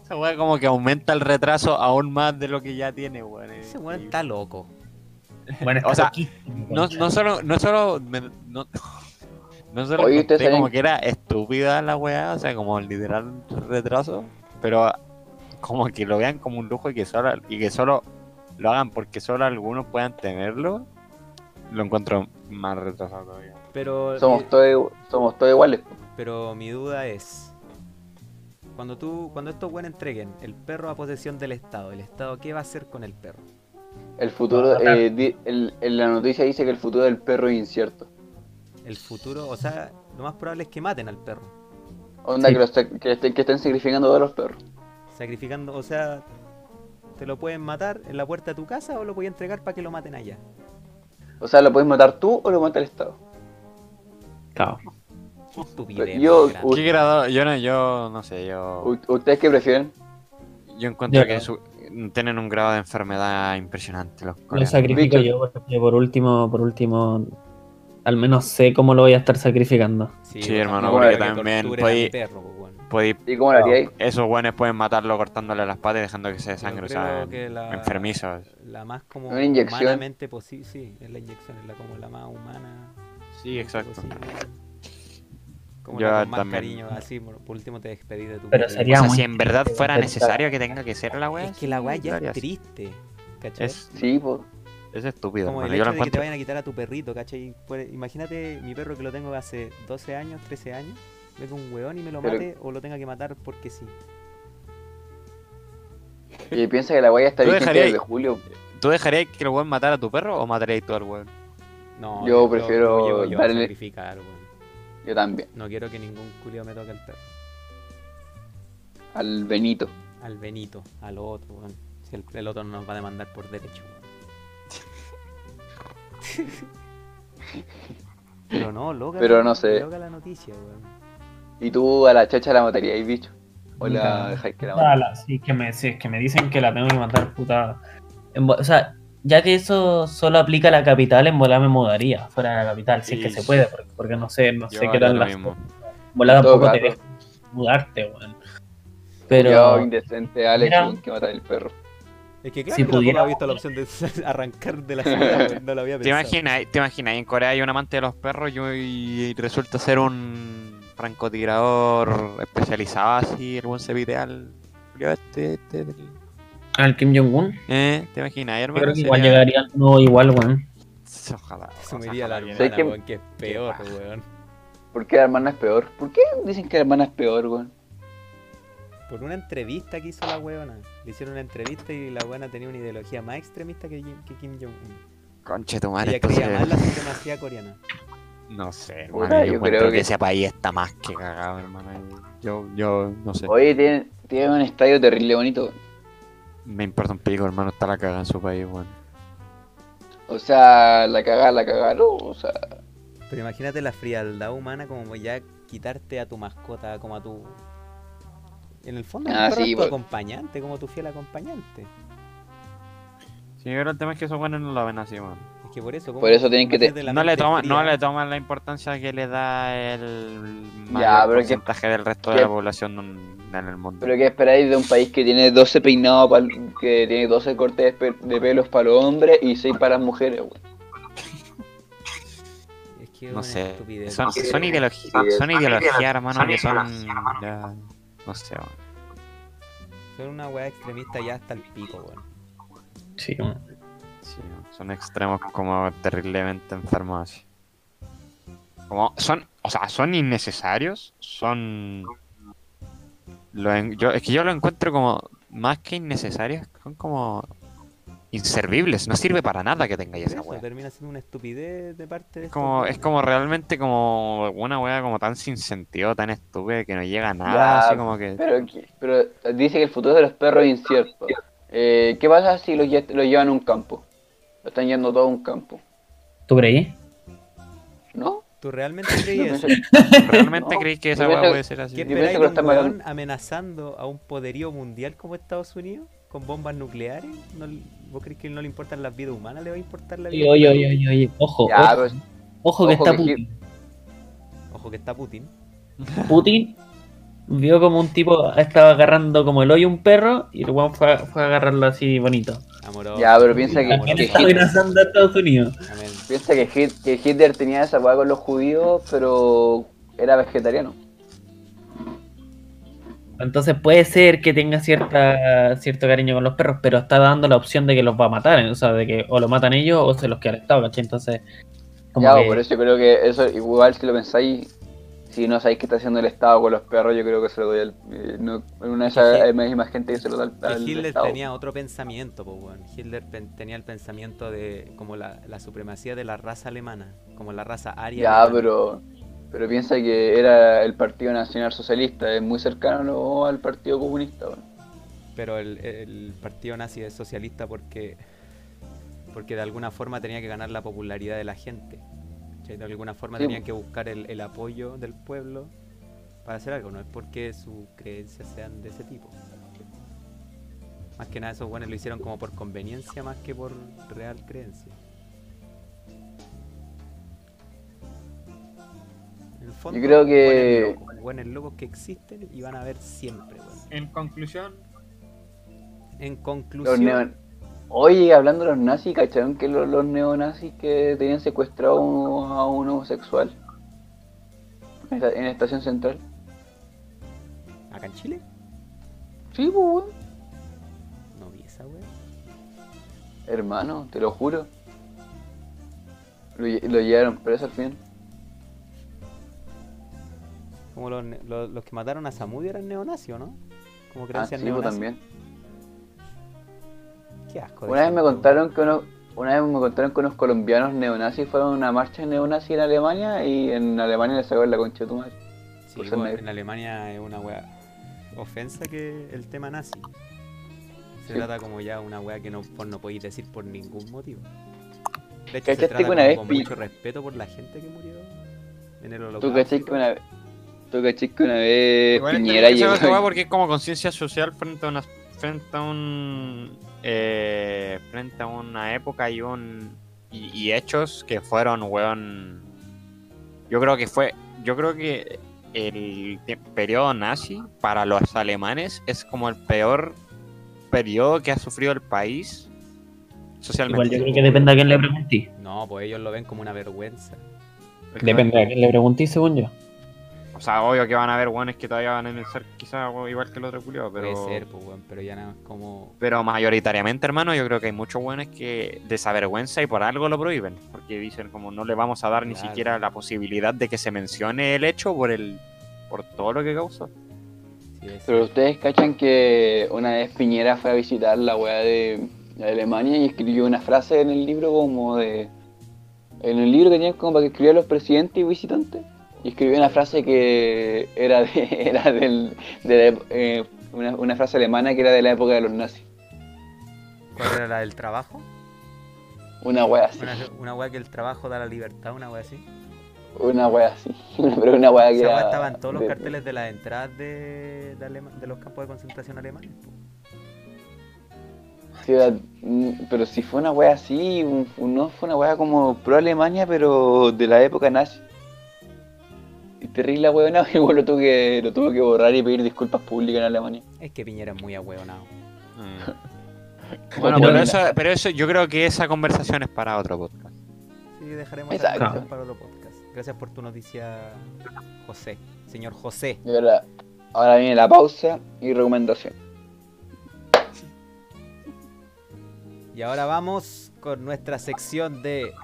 esa weá como que aumenta el retraso aún más de lo que ya tiene, weón. es Ese weón está loco. Bueno, O sea, No, no solo, no solo, me- no, no solo como que era estúpida la weá, o sea, como literal retraso, pero como que lo vean como un lujo y que solo, y que solo lo hagan porque solo algunos puedan tenerlo, lo encuentro más retrasado todavía. Pero, Somos todos, somos todos iguales. pero mi duda es... Cuando tú, cuando estos weones entreguen el perro a posesión del Estado, ¿el Estado qué va a hacer con el perro? El futuro, eh, di- el- en la noticia dice que el futuro del perro es incierto. El futuro, o sea, lo más probable es que maten al perro. Onda Sí. que, los que, estén, que estén sacrificando a todos los perros. Sacrificando, o sea, te lo pueden matar en la puerta de tu casa o lo pueden entregar para que lo maten allá. O sea, lo puedes matar tú o lo mata el Estado. Cao. Estupidez. Yo-. ¿Qué grado? Yo no, yo no sé, yo, ¿Ustedes qué prefieren? yo encuentro Yo que su- tienen un grado de enfermedad impresionante los Lo sacrifico yo porque por último, por último, al menos sé cómo lo voy a estar sacrificando. Sí, hermano, no, porque que también Podéis- ¿Y cómo lo haríais? esos buenos pueden matarlo cortándole las patas y dejando que se desangre, sea, que la- enfermizos. La más como Una inyección. humanamente posible, sí, es la inyección, es la como la más humana. Sí, exacto. posible. Como Yo la con más también. cariño, así, por, por último te despedí de tu Pero sería O sea, muy si en verdad fuera necesario que tenga que ser la wea. Es que la weá ya es triste, ¿cachai? Es, Sí, pues. es estúpido, como el hermano, hecho de que te vayan a quitar a tu perrito, ¿cachai? Pues, imagínate mi perro que lo tengo hace 12 años, 13 años, venga un weón y me lo Pero- mate o lo tenga que matar porque sí. Y piensa que la guaya está ¿Tú vigente desde julio. ¿Tú dejarías que el weón matara a tu perro o matarías tú al weón? No, Yo prefiero llevo yo darle- sacrificar, weón. Yo también. No quiero que ningún culio me toque el perro. Al Benito. Al Benito, al otro, weón. Si el, el otro nos va a demandar por derecho, weón. Pero no, loca. Pero no sé. Loca la noticia, weón. Y tú a la chacha la matarías, ¿y bicho? O la dejáis que la Ah, mate. sí, que me, sí, es que me dicen que la tengo que matar, puta. En o sea, ya que eso solo aplica a la capital, en volada me mudaría fuera de la capital, si es que se puede, porque, porque no sé, no Yo sé qué tal las mismo. volada tampoco te deja mudarte, weón. Pero indecente, Alex, Mira. que matar el perro. Es que claro, Si que tampoco pudiera- había visto la opción de arrancar de la ciudad. No lo había ¿Te pensado. imaginas, ¿Te imaginas? En Corea hay un amante de los perros y, y resulta ser un francotirador especializado así, el buen se al... Este, este, del- al Kim Jong-un, ¿Eh? ¿Te imaginas, yo hermano? creo que igual Sería- llegaría no igual, weón. Ojalá. Sumiría a la ojalá hermana, weón, que es peor, weón. ¿Por qué la hermana es peor? ¿Por qué dicen que la hermana es peor, weón? Por una entrevista que hizo la weona. Le hicieron una entrevista y la weona tenía una ideología más extremista que, Kim- que Kim Jong-un. Conche tu madre, Ella creía más la supremacía coreana. No sé, Puta, hermano, yo, yo creo que... que- ese país está más que cagado, hermano. Yo, yo, no sé. Oye, tiene, tiene un estadio terrible bonito. Me importa un pico, hermano, está la cagada en su país, weón. O sea, la cagada, la cagaron. O sea, Pero imagínate la frialdad humana como ya quitarte a tu mascota, como a tu... En el fondo, Ah, sí, es tu pues. acompañante, como tu fiel acompañante. Sí, pero el tema es que esos buenos no lo ven así, weón. Que por eso... Por eso tienen que te- No le, toman, no le toman la importancia que le da el Ya, pero que- porcentaje del resto de que- la población en el mundo. pero ¿qué esperáis de un país que tiene 12 peinados, pal- que tiene 12 cortes de, pe- de pelos para los hombres y 6 para las mujeres, weón? Es que es No sé. estupidez. Son, son, ideologías, son ideologías, hermano, que son. Ya, no sé, weón. Son una weá extremista ya hasta el pico, weón. Sí, weón. Sí, son extremos como terriblemente enfermos así. Como son, o sea, son innecesarios, son lo en- yo, es que yo lo encuentro como más que innecesarios, son como inservibles, no sirve para nada que tengáis esa wea. termina siendo una estupidez de parte de Es como, es como realmente como una wea como tan sin sentido, tan estúpida que no llega a nada, Ya, así como que Pero, pero dice que el futuro de los perros es incierto. Eh, ¿Qué pasa si los, los llevan a un campo? Lo están yendo todo a un campo. ¿Tú creí? ¿No? ¿Tú realmente crees eso? realmente No, que esa pienso- puede ser así. ¿Qué esperáis que de un weón amenazando a un poderío mundial como Estados Unidos? ¿Con bombas nucleares? ¿No, ¿Vos crees que no le importan las vidas humanas? ¿Le va a importar la vida? Oye, oye, humana? oye, oye, oye, ojo, Ya, ojo, pues, ojo que ojo está que Putin. Ojo que está Putin. Putin vio como un tipo estaba agarrando como el hoyo a un perro y el weón fue a agarrarlo así bonito. Amoroso. Ya, pero piensa que- También que está Hitler- amenazando a Estados Unidos. Amén. piensa que, Hit- que Hitler tenía esa hueá con los judíos, pero era vegetariano. Entonces puede ser que tenga cierta cierto cariño con los perros, pero está dando la opción de que los va a matar, o sea, de que o lo matan ellos o se los queda el Estado, ¿cachai? Entonces, como Ya, que- por eso yo creo que eso, igual si lo pensáis, si no sabéis qué está haciendo el Estado con los perros, yo creo que se lo doy al. eh, no, una de esas Que- hay más- gente que se lo da al, al Hitler Estado. tenía otro pensamiento, pues. Hitler pen- tenía el pensamiento de como la, la supremacía de la raza alemana, como la raza aria. Ya, alemana. pero. Pero piensa que era el Partido Nacional Socialista, es muy cercano al Partido Comunista. Pero el, el partido nazi es socialista porque porque de alguna forma tenía que ganar la popularidad de la gente. ¿Cachai? De alguna forma Sí, tenían que buscar el, el apoyo del pueblo para hacer algo, no es porque sus creencias sean de ese tipo. Más que nada esos buenos lo hicieron como por conveniencia más que por real creencia. En el fondo, Yo creo que- buenos locos, buenos locos que existen y van a haber siempre, weón. En conclusión, En Los conclusión, Oye, hablando de los nazis, ¿cacharon que los, los neonazis que tenían secuestrado a un homosexual? En la, en la estación central. acá en Chile, Sí, pues, weón. no vi esa weón. Hermano, te lo juro. Lo, lo llevaron preso al fin. Como los, los, los que mataron a Samudio eran neonazis, ¿o ¿no? Como Ah, creencias sí, pues neonazis. también. Qué asco. Una vez me contaron que unos, una vez me contaron que unos colombianos neonazis fueron a una marcha neonazi en Alemania y en Alemania le sacó la concha de tu madre. Sí, negro. en Alemania es una wea ofensa que el tema nazi. Se Sí. trata como ya una wea que no, por- no podéis decir por ningún motivo. De hecho, se ¿Cachaste trata que una vez con mucho respeto por la gente que murió en el ¿Tú holocausto. cachai que una, tú cachai que una vez Igual es Piñera llegó porque es como conciencia social frente a una frente a un eh, frente a una época y un y, y hechos que fueron weón yo creo que fue yo creo que el periodo nazi para los alemanes es como el peor periodo que ha sufrido el país Igual socialmente yo creo que depende a quién le preguntí. No, pues ellos lo ven como una vergüenza. Depende a quién le preguntí, según yo. O sea obvio que van a haber weones que todavía van a pensar quizás igual que el otro culiao, pero Puede ser, pues, weón, pero ya nada más como. Pero mayoritariamente, hermano, yo creo que hay muchos buenos que desvergüenza y por algo lo prohíben. Porque dicen como no le vamos a dar ni siquiera la posibilidad de que se mencione el hecho por el por todo lo que causó. sí, es- Pero ustedes cachan que una vez Piñera fue a visitar la weá de Alemania y escribió una frase en el libro como de... En el libro que tenían como para que escribieran los presidentes y visitantes. Y escribió una frase que era de, era del, de la- eh, una, una frase alemana que era de la época de los nazis. ¿Cuál era la del trabajo? Una weá así. Una, una wea que el trabajo da la libertad, una wea así. Una weá así. Pero una weá que Esa wea era estaba en todos los de- carteles de las entradas de, de, Alema- de los campos de concentración alemanes. Sí, era- mm, pero si fue una wea así, un- no fue una wea como pro Alemania, pero de la época nazi. Y terrible la weona, y igual lo tuvo que, lo tuvo que borrar y pedir disculpas públicas en Alemania. Es que Piñera es muy ahueonado. Bueno, Pero eso, pero eso yo creo que esa conversación es para otro podcast. Sí, dejaremos esa conversación para otro podcast. Gracias por tu noticia, José. Señor José. Y ahora, ahora viene la pausa y recomendación. Y ahora vamos con nuestra sección de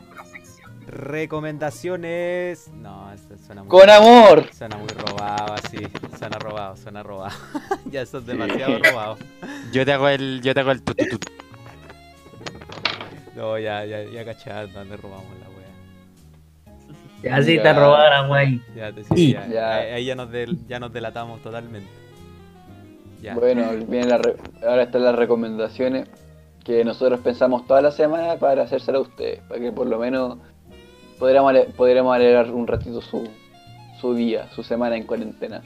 recomendaciones. No, suena muy, ¡Con amor! suena muy robado así. Suena robado, suena robado. ya eso es demasiado robado. Yo te hago el yo te hago el tu, tu, tu, tu. No, ya, ya, ya cachar dónde robamos la wea. Ya sí Ya. te robaron, güey. Ya, te, sí, ya, Ya. ahí- ahí ya nos, del- ya nos delatamos totalmente. Ya. Bueno, viene la re- ahora están las recomendaciones que nosotros pensamos toda la semana para hacérsela a ustedes, para que por lo menos podríamos, podríamos alegrar un ratito su, su día, su semana en cuarentena.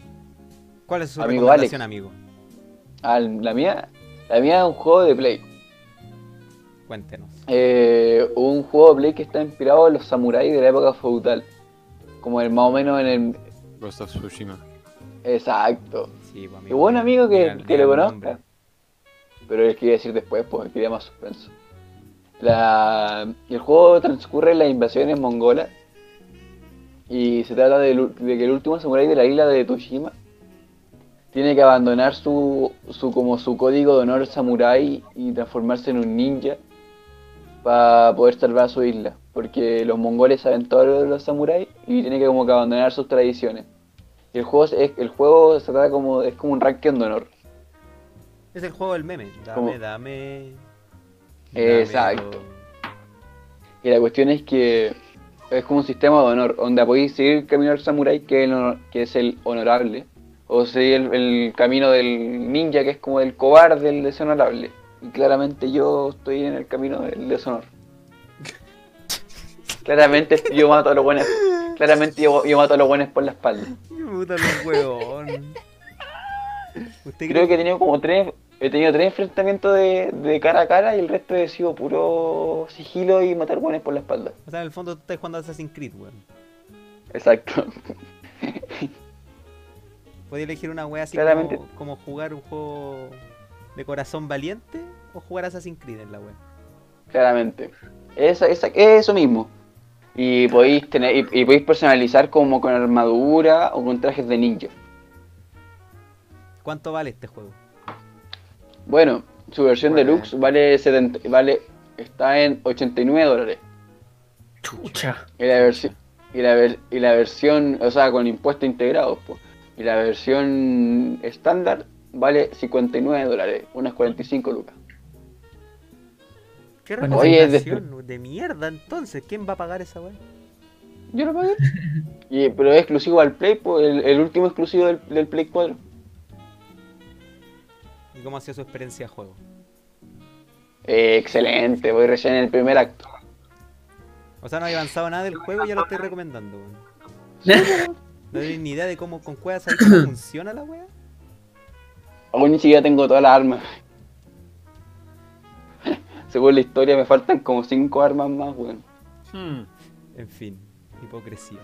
¿Cuál es su Amigo recomendación, Alex. amigo? Ah, la mía, la mía es un juego de Play. Cuéntenos. Eh, un juego de Play que está inspirado en los samuráis de la época feudal. Como el más o menos en el. Ghost of Tsushima. Exacto. Sí, pues, Y buen amigo que, que diga lo conozca. Pero les quería decir después, pues quería más suspenso. La, el juego transcurre en las invasiones mongolas. Y se trata de, que el último samurái de la isla de Toshima tiene que abandonar su, su como su código de honor samurái y transformarse en un ninja para poder salvar su isla. Porque los mongoles saben todo lo de los samuráis y tiene que como que abandonar sus tradiciones. Y el juego, es, el juego se trata como, es como un ranking de honor. Es el juego del meme. Dame, ¿Cómo? dame. Exacto. Y la cuestión es que es como un sistema de honor, donde podéis seguir el camino del samurái, que es el, honor- que es el honorable, o seguir el, el camino del ninja, que es como el cobarde, el deshonorable. Y claramente yo estoy en el camino del deshonor. claramente yo mato a los buenos. Claramente yo, yo mato a los buenos por la espalda. Puta huevón. ¿Usted Creo que he tenido como tres, he tenido tres enfrentamientos de, de cara a cara y el resto he sido puro sigilo y matar buenos por la espalda. O sea, en el fondo tú estás jugando Assassin's Creed, weón. Exacto. Podía elegir una wea así Claramente. como, como jugar un juego de corazón valiente o jugar Assassin's Creed en la wea. Claramente. Esa, esa, eso mismo. Y podéis tener, y, y podéis personalizar como con armadura o con trajes de ninja. ¿Cuánto vale este juego? Bueno, su versión Bueno. deluxe vale 70, vale, está en 89 dólares. Chucha. Y la versión, y la, ver- y la versión, o sea, con impuestos integrados, pues. Y la versión estándar vale 59 dólares, unas 45 lucas. ¿Qué Oye, recomendación de mierda entonces? ¿Quién va a pagar esa weá? Yo lo pagué. Y, pero es exclusivo al Play, pues, el, el último exclusivo del, del Play 4. ¿Y cómo ha sido su experiencia de juego? Eh, excelente, voy recién en el primer acto. O sea, no hay avanzado nada del juego y ya lo estoy recomendando, weón. No tenéis ni idea de cómo con cueva sabéis cómo funciona la weá. Aún ni siquiera tengo todas las armas. Según la historia me faltan como 5 armas más, weón. Hmm. En fin, hipocresía.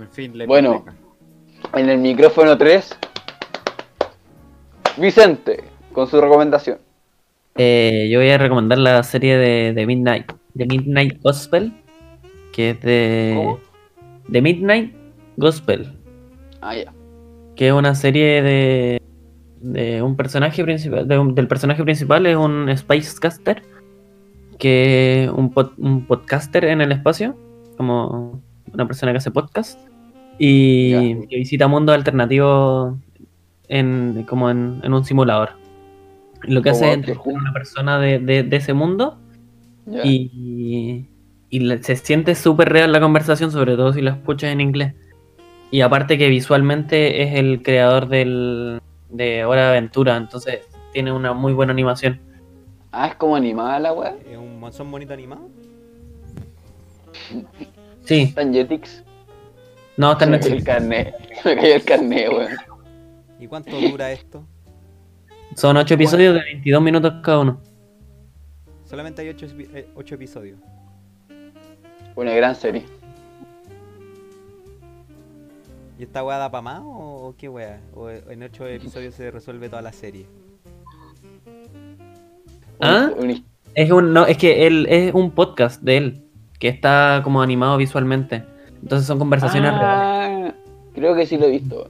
En fin, le Bueno. En el micrófono 3, Vicente, con su recomendación. Eh, yo voy a recomendar la serie de, de Midnight, de Midnight Gospel, que es de, ¿Cómo? de Midnight Gospel, Ah, ya. que es una serie de, de un personaje principal, de un- del personaje principal es un Spacecaster, que es un, pod- un podcaster en el espacio, como una persona que hace podcast, y que visita mundos alternativos en, como en, en un simulador. Lo que Como hace es a Who. una persona de, de- de ese mundo y, y se siente súper real la conversación, sobre todo si la escuchas en inglés. Y aparte que visualmente es el creador del, de Hora de Aventura, entonces tiene una muy buena animación. Ah, es como animada la weá. ¿Es un monzón bonito animado? Sí, Tan Jetix. no, está en Me cayó el Netflix. carnet. Me cayó el carnet, weón. ¿Y cuánto dura esto? Son 8 episodios de 22 minutos cada uno. Solamente hay 8, episodios. Una gran serie. ¿Y esta weá da pa' más o, o qué weá? ¿O en 8 episodios se resuelve toda la serie? ¿Ah? Es, un, no, es que él es un podcast de él, que está como animado visualmente. Entonces son conversaciones reales. Ah, creo que sí lo he visto.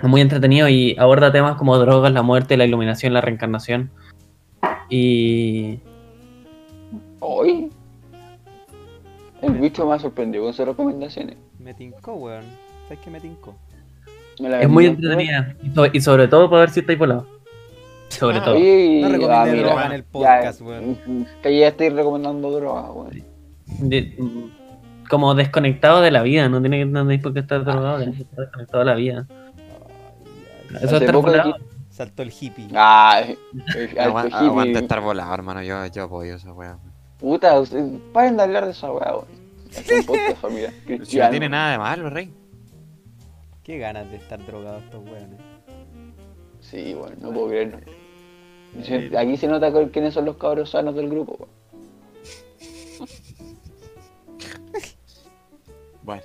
Es muy entretenido y aborda temas como drogas, la muerte, la iluminación, la reencarnación. Y Hoy. El bicho me ha sorprendido con sus recomendaciones. Me tincó, weón. ¿Sabes qué me tincó? Me es muy entretenida. Y, so- y sobre todo para ver si estáis volado. Sobre Ah, todo. No recomiende ah, mira, droga en el podcast, ya, weón. Que ya estoy recomendando droga, weón. De- mm, como desconectado de la vida, no tiene que no por qué estar drogado, que estar desconectado de la vida. Eso Hace es estar poco volado. Saltó el hippie. Ah, el Agua- alto Aguanta hippie. estar volado, hermano. Yo, yo apoyo esa weá. Puta, usted- paren de hablar de esa weá, familia. Si no tiene nada de malo, rey. Qué ganas de estar drogados estos weones. Sí, bueno, no puedo creerlo. Se- Aquí se nota quiénes son los cabros sanos del grupo, weón. Bueno.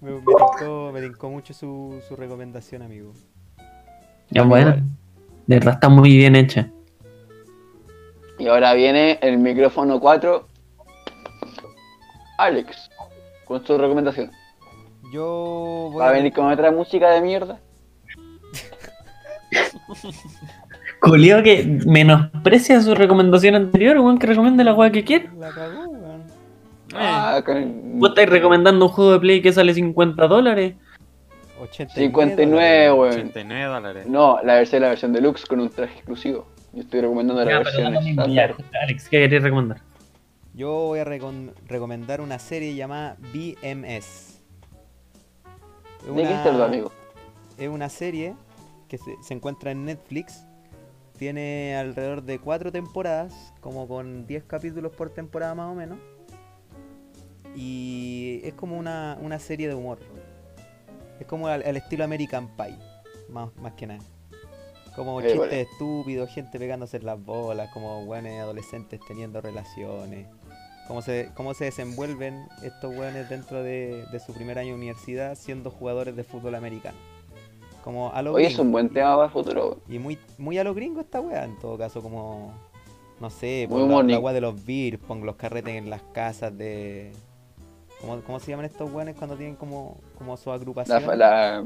Me, me tincó, me tincó mucho su, su recomendación, amigo. Ya bueno. De verdad está muy bien hecha. Y ahora viene el micrófono 4. Alex, con su recomendación. Yo voy ¿Va a venir con otra música de mierda? Julio que menosprecia su recomendación anterior, weón, que recomienda la weá que quiere. La cagó. Ah, con... Vos estáis recomendando un juego de play que sale 50 dólares. 89. 59, weón. 89 dólares. No, la versión, la versión deluxe con un traje exclusivo. Yo estoy recomendando la Ya, versión estándar. Alex, ¿qué queréis recomendar? Yo voy a recomendar una serie llamada BMS. Es ¿De qué una- está amigo? Es una serie que se, se encuentra en Netflix. Tiene alrededor de cuatro temporadas, como con 10 capítulos por temporada más o menos. Y es como una, una serie de humor. Es como al, al estilo American Pie, más, más que nada. Como Eh, chistes bueno. estúpidos, gente pegándose en las bolas, como buenos adolescentes teniendo relaciones. Cómo se, cómo se desenvuelven estos weones dentro de, de su primer año de universidad siendo jugadores de fútbol americano. Como a lo Oye, es un buen tema para el futuro. Y muy, muy a lo gringo esta weá, en todo caso, como. No sé, por la, la de los beers, pon los carretes en las casas de. ¿Cómo, cómo se llaman estos weones cuando tienen como, como su La, agrupación? fa- la,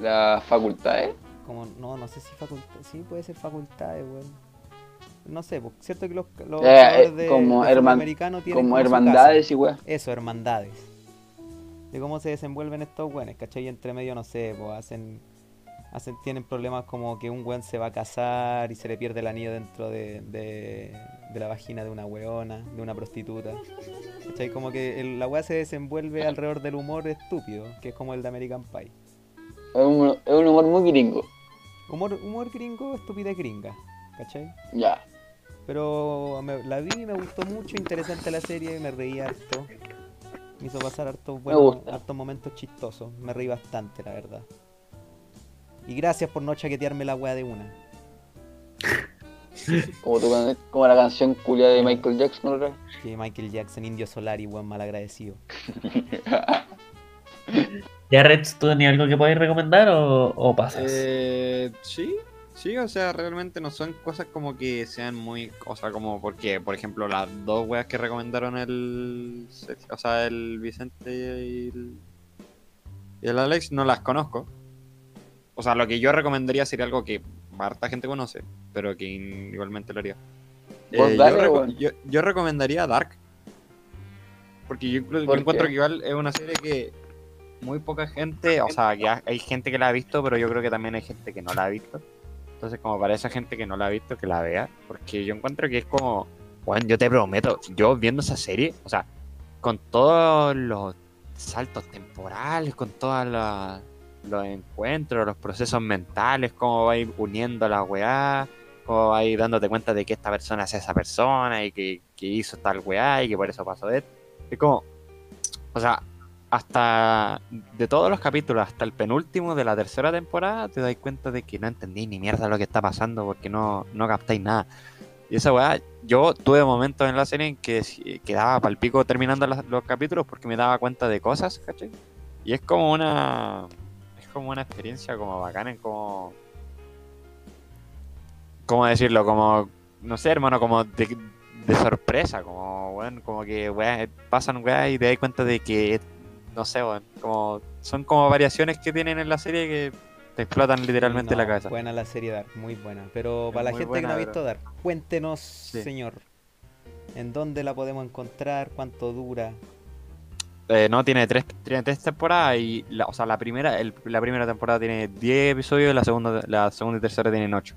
la facultad, ¿eh? Como, no, no sé si facultad. Sí, puede ser facultades, weón. No sé, pues, cierto que los, los Eh, eh, de, como herman- americano tienen Como hermandades y weá. Eso, hermandades. De cómo se desenvuelven estos weones, ¿cachai? Y entre medio, no sé, pues hacen hacen, tienen problemas como que un weón se va a casar y se le pierde el anillo dentro de, de- de la vagina de una weona, de una prostituta. ¿Cachai? Como que el- la weá se desenvuelve alrededor del humor estúpido, que es como el de American Pie. Es un, es un humor muy gringo. Humor, humor gringo, estupidez gringa, ¿cachai? Ya. Pero me- la vi, me gustó mucho, interesante la serie, me reí harto. Me hizo pasar hartos, gusta. hartos momentos chistosos. Me reí bastante, la verdad. Y gracias por no chaquetearme la weá de una. Como, tu, como la canción culia de Michael Jackson, ¿no? Que Michael Jackson, Indio Solar y weón malagradecido. ¿Ya Reds, tú tenías algo que podáis recomendar o, o pasas? Eh, sí, sí, o sea, realmente no son cosas como que sean muy, o sea, como porque, por ejemplo, las dos weas que recomendaron el, o sea, el Vicente y el, y el Alex no las conozco. O sea, lo que yo recomendaría sería algo que harta gente conoce, pero que igualmente lo haría. Eh, dale, yo, reco- weón. yo, yo recomendaría Dark. Porque yo, inclu- yo ¿Por encuentro que igual es una serie que muy poca gente, o sea, que ha- hay gente que la ha visto, pero yo creo que también hay gente que no la ha visto. Entonces, como para esa gente que no la ha visto, que la vea. Porque yo encuentro que es como, bueno, yo te prometo, yo viendo esa serie, o sea, con todos los saltos temporales, con todos los encuentros, los procesos mentales, cómo va a ir uniendo la weá, cómo va a ir dándote cuenta de que esta persona es esa persona y que, hizo tal weá y que por eso pasó esto. Es como, o sea, hasta de todos los capítulos, hasta el penúltimo de la tercera temporada, te dais cuenta de que no entendéis ni mierda lo que está pasando porque no, no captáis nada. Y esa weá, yo tuve momentos en la serie en que quedaba pal pico terminando las- los capítulos porque me daba cuenta de cosas, ¿cachai? Y es como una. Como una experiencia como bacana como. ¿Cómo decirlo? Como. No sé, hermano, como de, de sorpresa, como, weón, como que, weá, pasan weá y te das cuenta de que, no sé, weón, como. Son como variaciones que tienen en la serie que te explotan literalmente No, la cabeza. Buena la serie Dark, muy buena. Pero Es para la gente buena, que no ha visto Dark, cuéntenos, Sí. señor. ¿En dónde la podemos encontrar? ¿Cuánto dura? Eh, no, tiene tres, tiene tres temporadas y, la, o sea, la primera, el- la primera temporada tiene 10 episodios y la segunda, la segunda y tercera tienen 8.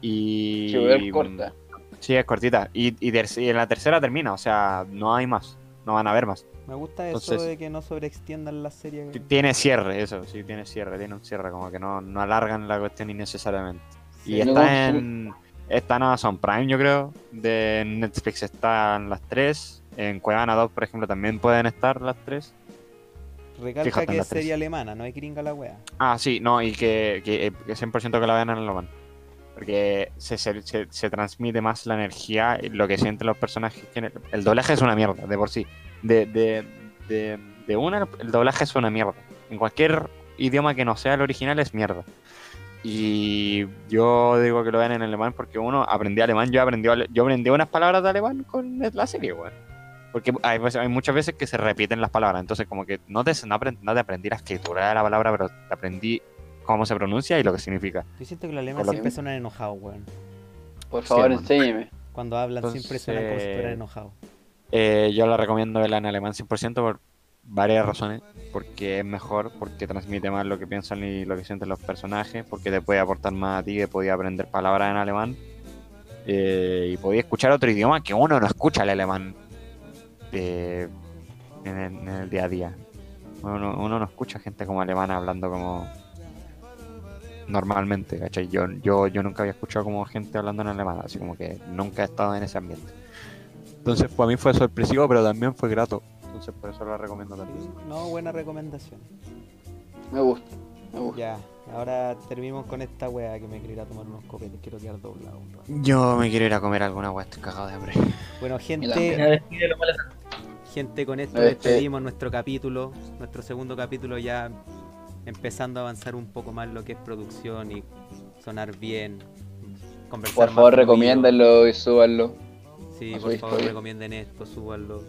Y... Sí, es corta. Sí, es cortita. Y, y, ter- y en la tercera termina, o sea, no hay más. No van a haber más. Me gusta eso Entonces- de que no sobreextiendan la serie. Tiene cierre, eso, sí, tiene cierre, tiene un cierre, como que no, no alargan la cuestión innecesariamente. Sí. Y no está en, está en Amazon Prime, yo creo. De Netflix están las tres. En Cuevana 2, por ejemplo, también pueden estar las tres. Recalca Fíjate que es serie tres. alemana, no es gringa la wea. Ah, sí, no, y que, que, que 100% que la vean en alemán. Porque se, se, se, se transmite más la energía, y lo que sienten los personajes. El, el doblaje es una mierda, de por sí. De, de, de, de una, el doblaje es una mierda. En cualquier idioma que no sea el original es mierda. Y yo digo que lo vean en alemán porque uno aprendí alemán, yo aprendí, yo aprendí unas palabras de alemán con la serie, weón. Porque hay, veces- hay muchas veces que se repiten las palabras, entonces como que no te, no aprend- no te aprendí la escritura de la palabra, pero te aprendí cómo se pronuncia y lo que significa. Yo siento que los alemanes siempre que- suenan enojados, weón. Por Sí, favor, hermano. enséñeme. Cuando hablan siempre suenan como si estuvieran enojados. Eh, yo la recomiendo verla en alemán 100% por varias razones. Porque es mejor, porque transmite más lo que piensan y lo que sienten los personajes, porque te puede aportar más a ti, que podía aprender palabras en alemán. eh, y podía escuchar otro idioma que uno no escucha el alemán eh, en, el, en el día a día. Uno, uno no escucha gente como alemana hablando como normalmente, ¿cachai? Yo, yo, yo nunca había escuchado como gente hablando en alemán, así como que nunca he estado en ese ambiente. Entonces, para mí fue sorpresivo, pero también fue grato. Entonces, por eso lo recomiendo también. No, buena recomendación. Me gusta. Me gusta. Ya, ahora terminemos con esta wea que me quiero ir a tomar unos copetes, quiero quedar doblado. Yo me quiero ir a comer alguna hueá, estoy cagado de hambre. Bueno, gente, gente, con esto Este- despedimos nuestro capítulo, nuestro segundo capítulo ya empezando a avanzar un poco más lo que es producción y sonar bien, conversar Por favor, recomiéndenlo y súbanlo. Sí, por favor historia. recomienden esto, súbanlo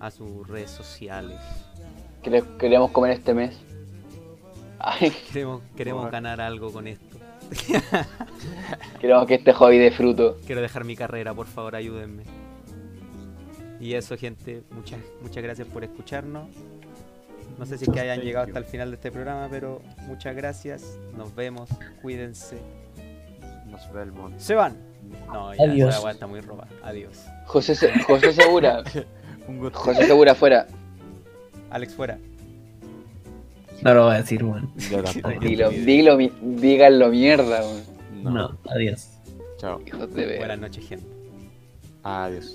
a sus redes sociales. Que les queremos comer este mes. Ay, Queremos, queremos Por ganar algo con esto. queremos que este hobby dé fruto. Quiero dejar mi carrera, por favor, ayúdenme. Y eso, gente, muchas, muchas gracias por escucharnos. No sé si es que hayan llegado hasta el final de este programa, pero muchas gracias. Nos vemos. Cuídense. Nos vemos. Se van. No, ya Adiós. esa está muy roba. Adiós. José, Se- José Segura. Un gusto. José Segura fuera. Alex fuera. No lo voy a decir, weón. Yo tampoco. Dilo, dilo, díganlo mierda, weón. No, adiós. Chao. Hijos de ver. Buenas noches, gente. Adiós.